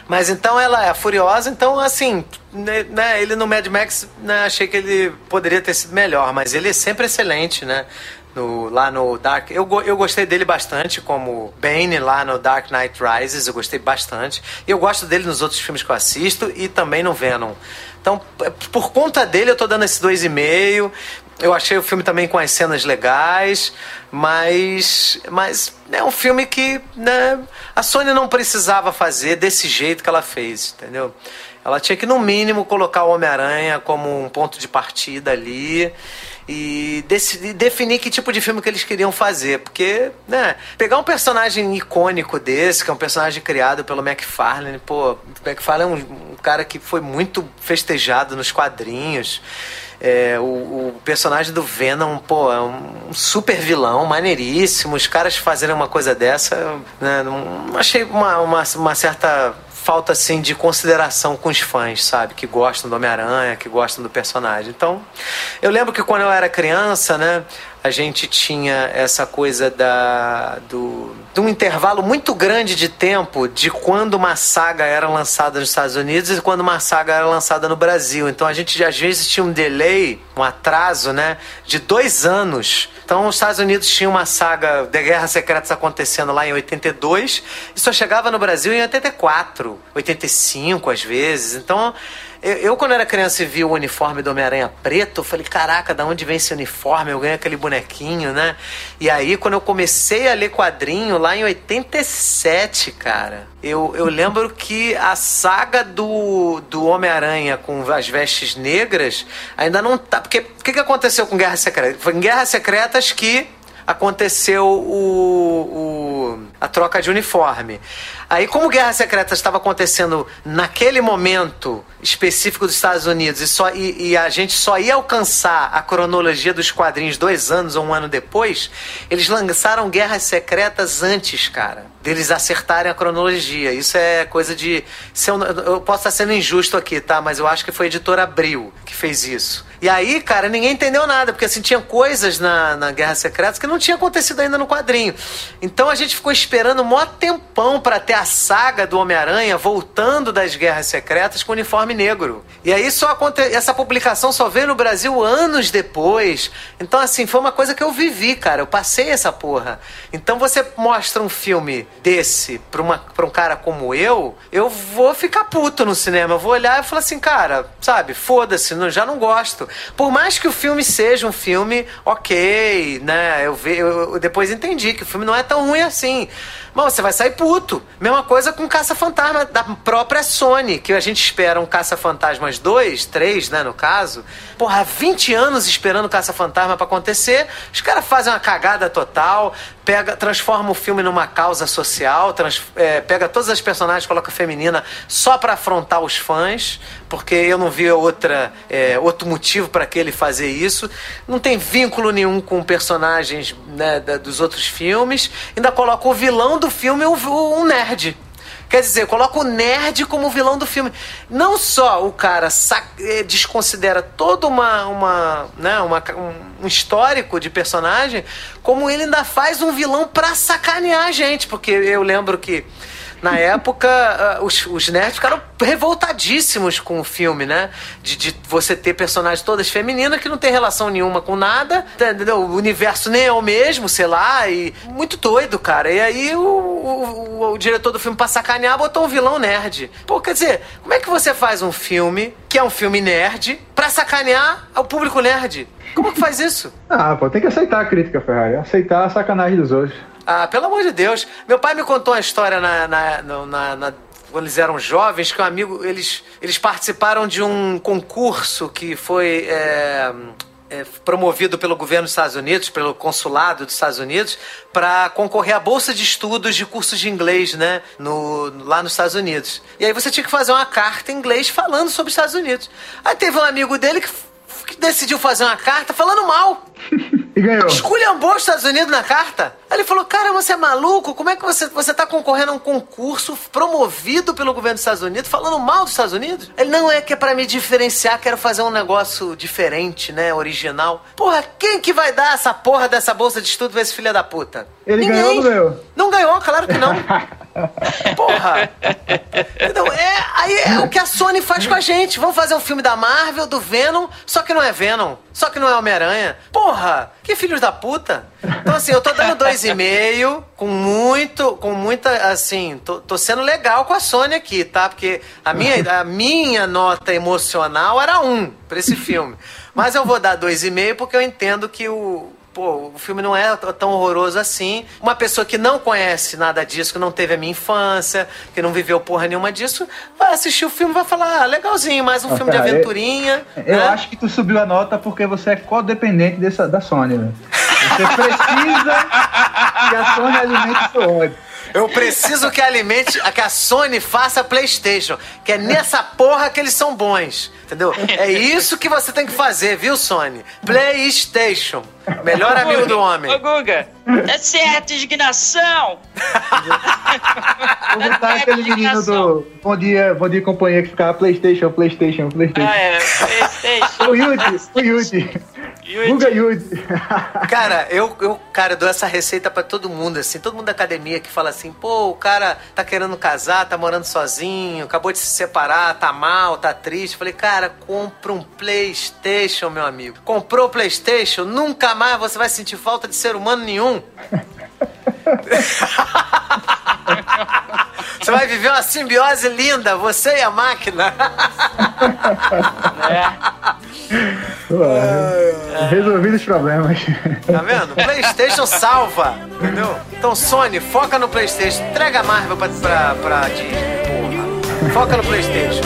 Mas então ela é furiosa, então assim, né, né, ele no Mad Max, né, achei que ele poderia ter sido melhor, mas ele é sempre excelente, né? no, lá no Dark. Eu, eu gostei dele bastante como Bane lá no Dark Knight Rises, eu gostei bastante. E eu gosto dele nos outros filmes que eu assisto e também no Venom. Então, por conta dele, eu tô dando esse dois e meio. Eu achei o filme também com as cenas legais, mas, mas é um filme que né, a Sony não precisava fazer desse jeito que ela fez, entendeu? Ela tinha que, no mínimo, colocar o Homem-Aranha como um ponto de partida ali e definir que tipo de filme que eles queriam fazer. Porque, né, pegar um personagem icônico desse, que é um personagem criado pelo McFarlane, pô, McFarlane é um, um cara que foi muito festejado nos quadrinhos. É, o, o, personagem do Venom, pô, é um super vilão, maneiríssimo. Os caras fazerem uma coisa dessa, né, não, achei uma, uma, uma certa falta assim de consideração com os fãs, sabe? Que gostam do Homem-Aranha, que gostam do personagem. Então, eu lembro que quando eu era criança, né, a gente tinha essa coisa da do de um intervalo muito grande de tempo de quando uma saga era lançada nos Estados Unidos e quando uma saga era lançada no Brasil. Então a gente às vezes tinha um delay, um atraso, né, de dois anos. Então os Estados Unidos tinha uma saga de Guerras Secretas acontecendo lá em 82 e só chegava no Brasil em 84, 85 às vezes. Então eu, eu, quando era criança e vi o uniforme do Homem-Aranha preto, eu falei, caraca, da onde vem esse uniforme? Eu ganhei aquele bonequinho, né? E aí, quando eu comecei a ler quadrinho, lá em 87, cara, eu, eu lembro que a saga do, do Homem-Aranha com as vestes negras ainda não tá. Porque o que, que aconteceu com Guerra Secreta? Foi em Guerras Secretas que aconteceu o, o, a troca de uniforme. Aí, como Guerra Secreta estava acontecendo naquele momento específico dos Estados Unidos e, só, e, e, a gente só ia alcançar a cronologia dos quadrinhos dois anos ou um ano depois, eles lançaram Guerras Secretas antes, cara, deles acertarem a cronologia. Isso é coisa de. Eu, eu posso estar sendo injusto aqui, tá? Mas eu acho que foi a editora Abril que fez isso. E aí, cara, ninguém entendeu nada, porque assim, tinha coisas na, na Guerra Secreta que não tinha acontecido ainda no quadrinho. Então a gente ficou esperando um maior tempão para ter a saga do Homem-Aranha voltando das Guerras Secretas com uniforme negro. E aí só aconte... essa publicação só veio no Brasil anos depois. Então, assim, foi uma coisa que eu vivi, cara. Eu passei essa porra. Então você mostra um filme desse pra, uma, pra um cara como eu, eu vou ficar puto no cinema. Eu vou olhar e falar assim, cara, sabe, foda-se, já não gosto. Por mais que o filme seja um filme ok, né? Eu, ve... eu depois entendi que o filme não é tão ruim assim. Mas você vai sair puto. Mesma coisa com Caça-Fantasma da própria Sony, que a gente espera um Caça-Fantasmas 2, 3, né, no caso. Porra, 20 anos esperando Caça-Fantasma para acontecer, os caras fazem uma cagada total, pega, transforma o filme numa causa social, trans, é, pega todas as personagens, coloca feminina só para afrontar os fãs, porque eu não vi outra, é, outro motivo para que ele fazer isso. Não tem vínculo nenhum com personagens né, da, dos outros filmes. Ainda coloca o vilão do filme um nerd. Quer dizer, coloca o nerd como vilão do filme. Não só o cara eh, desconsidera todo uma, uma, né, uma, um histórico de personagem, como ele ainda faz um vilão pra sacanear a gente. Porque eu lembro que na época, uh, os, os nerds ficaram revoltadíssimos com o filme, né? De, de você ter personagens todas femininas que não tem relação nenhuma com nada, entendeu? O universo nem é o mesmo, sei lá, e muito doido, cara. E aí o, o, o, o diretor do filme, pra sacanear, botou um vilão nerd. Pô, quer dizer, como é que você faz um filme que é um filme nerd pra sacanear o público nerd. Como que faz isso? Ah, pô, tem que aceitar a crítica, Ferrari. Aceitar a sacanagem dos outros. Ah, pelo amor de Deus. Meu pai me contou uma história na, na, na, na quando eles eram jovens, que um amigo, eles, eles participaram de um concurso que foi é, é, promovido pelo governo dos Estados Unidos, pelo consulado dos Estados Unidos, para concorrer à bolsa de estudos de cursos de inglês, né, no, lá nos Estados Unidos. E aí você tinha que fazer uma carta em inglês falando sobre os Estados Unidos. Aí teve um amigo dele que, que decidiu fazer uma carta falando mal. (laughs) E ganhou. Esculhambou os Estados Unidos na carta. Aí ele falou: Cara, você é maluco? Como é que você, você tá concorrendo a um concurso promovido pelo governo dos Estados Unidos, falando mal dos Estados Unidos? Ele não é que é pra me diferenciar, quero fazer um negócio diferente, né? Original. Porra, quem que vai dar essa porra dessa bolsa de estudo pra esse filho da puta? Ele ganhou ou não ganhou? Não ganhou, claro que não. (laughs) Porra! Então, é, aí é o que a Sony faz com a gente. Vamos fazer um filme da Marvel, do Venom, só que não é Venom, só que não é Homem-Aranha. Porra! Que filhos da puta! Então, assim, eu tô dando dois e meio, com muito, com muita, assim, tô, tô sendo legal com a Sony aqui, tá? Porque a minha, a minha nota emocional era um pra esse filme. Mas eu vou dar dois e meio porque eu entendo que o, pô, o filme não é tão horroroso assim. Uma pessoa que não conhece nada disso, que não teve a minha infância, que não viveu porra nenhuma disso, vai assistir o filme e vai falar, ah, legalzinho, mais um Ah, filme de cara, eu- aventurinha. Eu né? acho que tu subiu a nota porque você é codependente dessa, da Sony, né? Você precisa (laughs) que a Sony alimente seu ódio. Eu preciso que alimente, que a Sony faça PlayStation, que é nessa porra que eles são bons, entendeu? É isso que você tem que fazer, viu, Sony? PlayStation, melhor amigo do homem. Ô, Guga, tá certo, indignação! Vou botar aquele menino do Bom Dia, Bom Dia Companhia que ficava Playstation, Playstation, Playstation. Ah, é, Playstation. O Yudi, o Yudi. Guga Yudi. (laughs) Cara, eu, eu, cara, dou essa receita pra todo mundo, assim, todo mundo da academia que fala assim, pô, o cara tá querendo casar, tá morando sozinho, acabou de se separar, tá mal, tá triste. Falei, cara, compra um Playstation, meu amigo. Comprou o Playstation, nunca mais você vai sentir falta de ser humano nenhum. (laughs) Você vai viver uma simbiose linda, você e a máquina. Ué, Resolvido os problemas. Tá vendo? PlayStation salva, entendeu? Então, Sony, foca no PlayStation. Entrega a Marvel pra, pra, pra Disney, porra. Foca no PlayStation.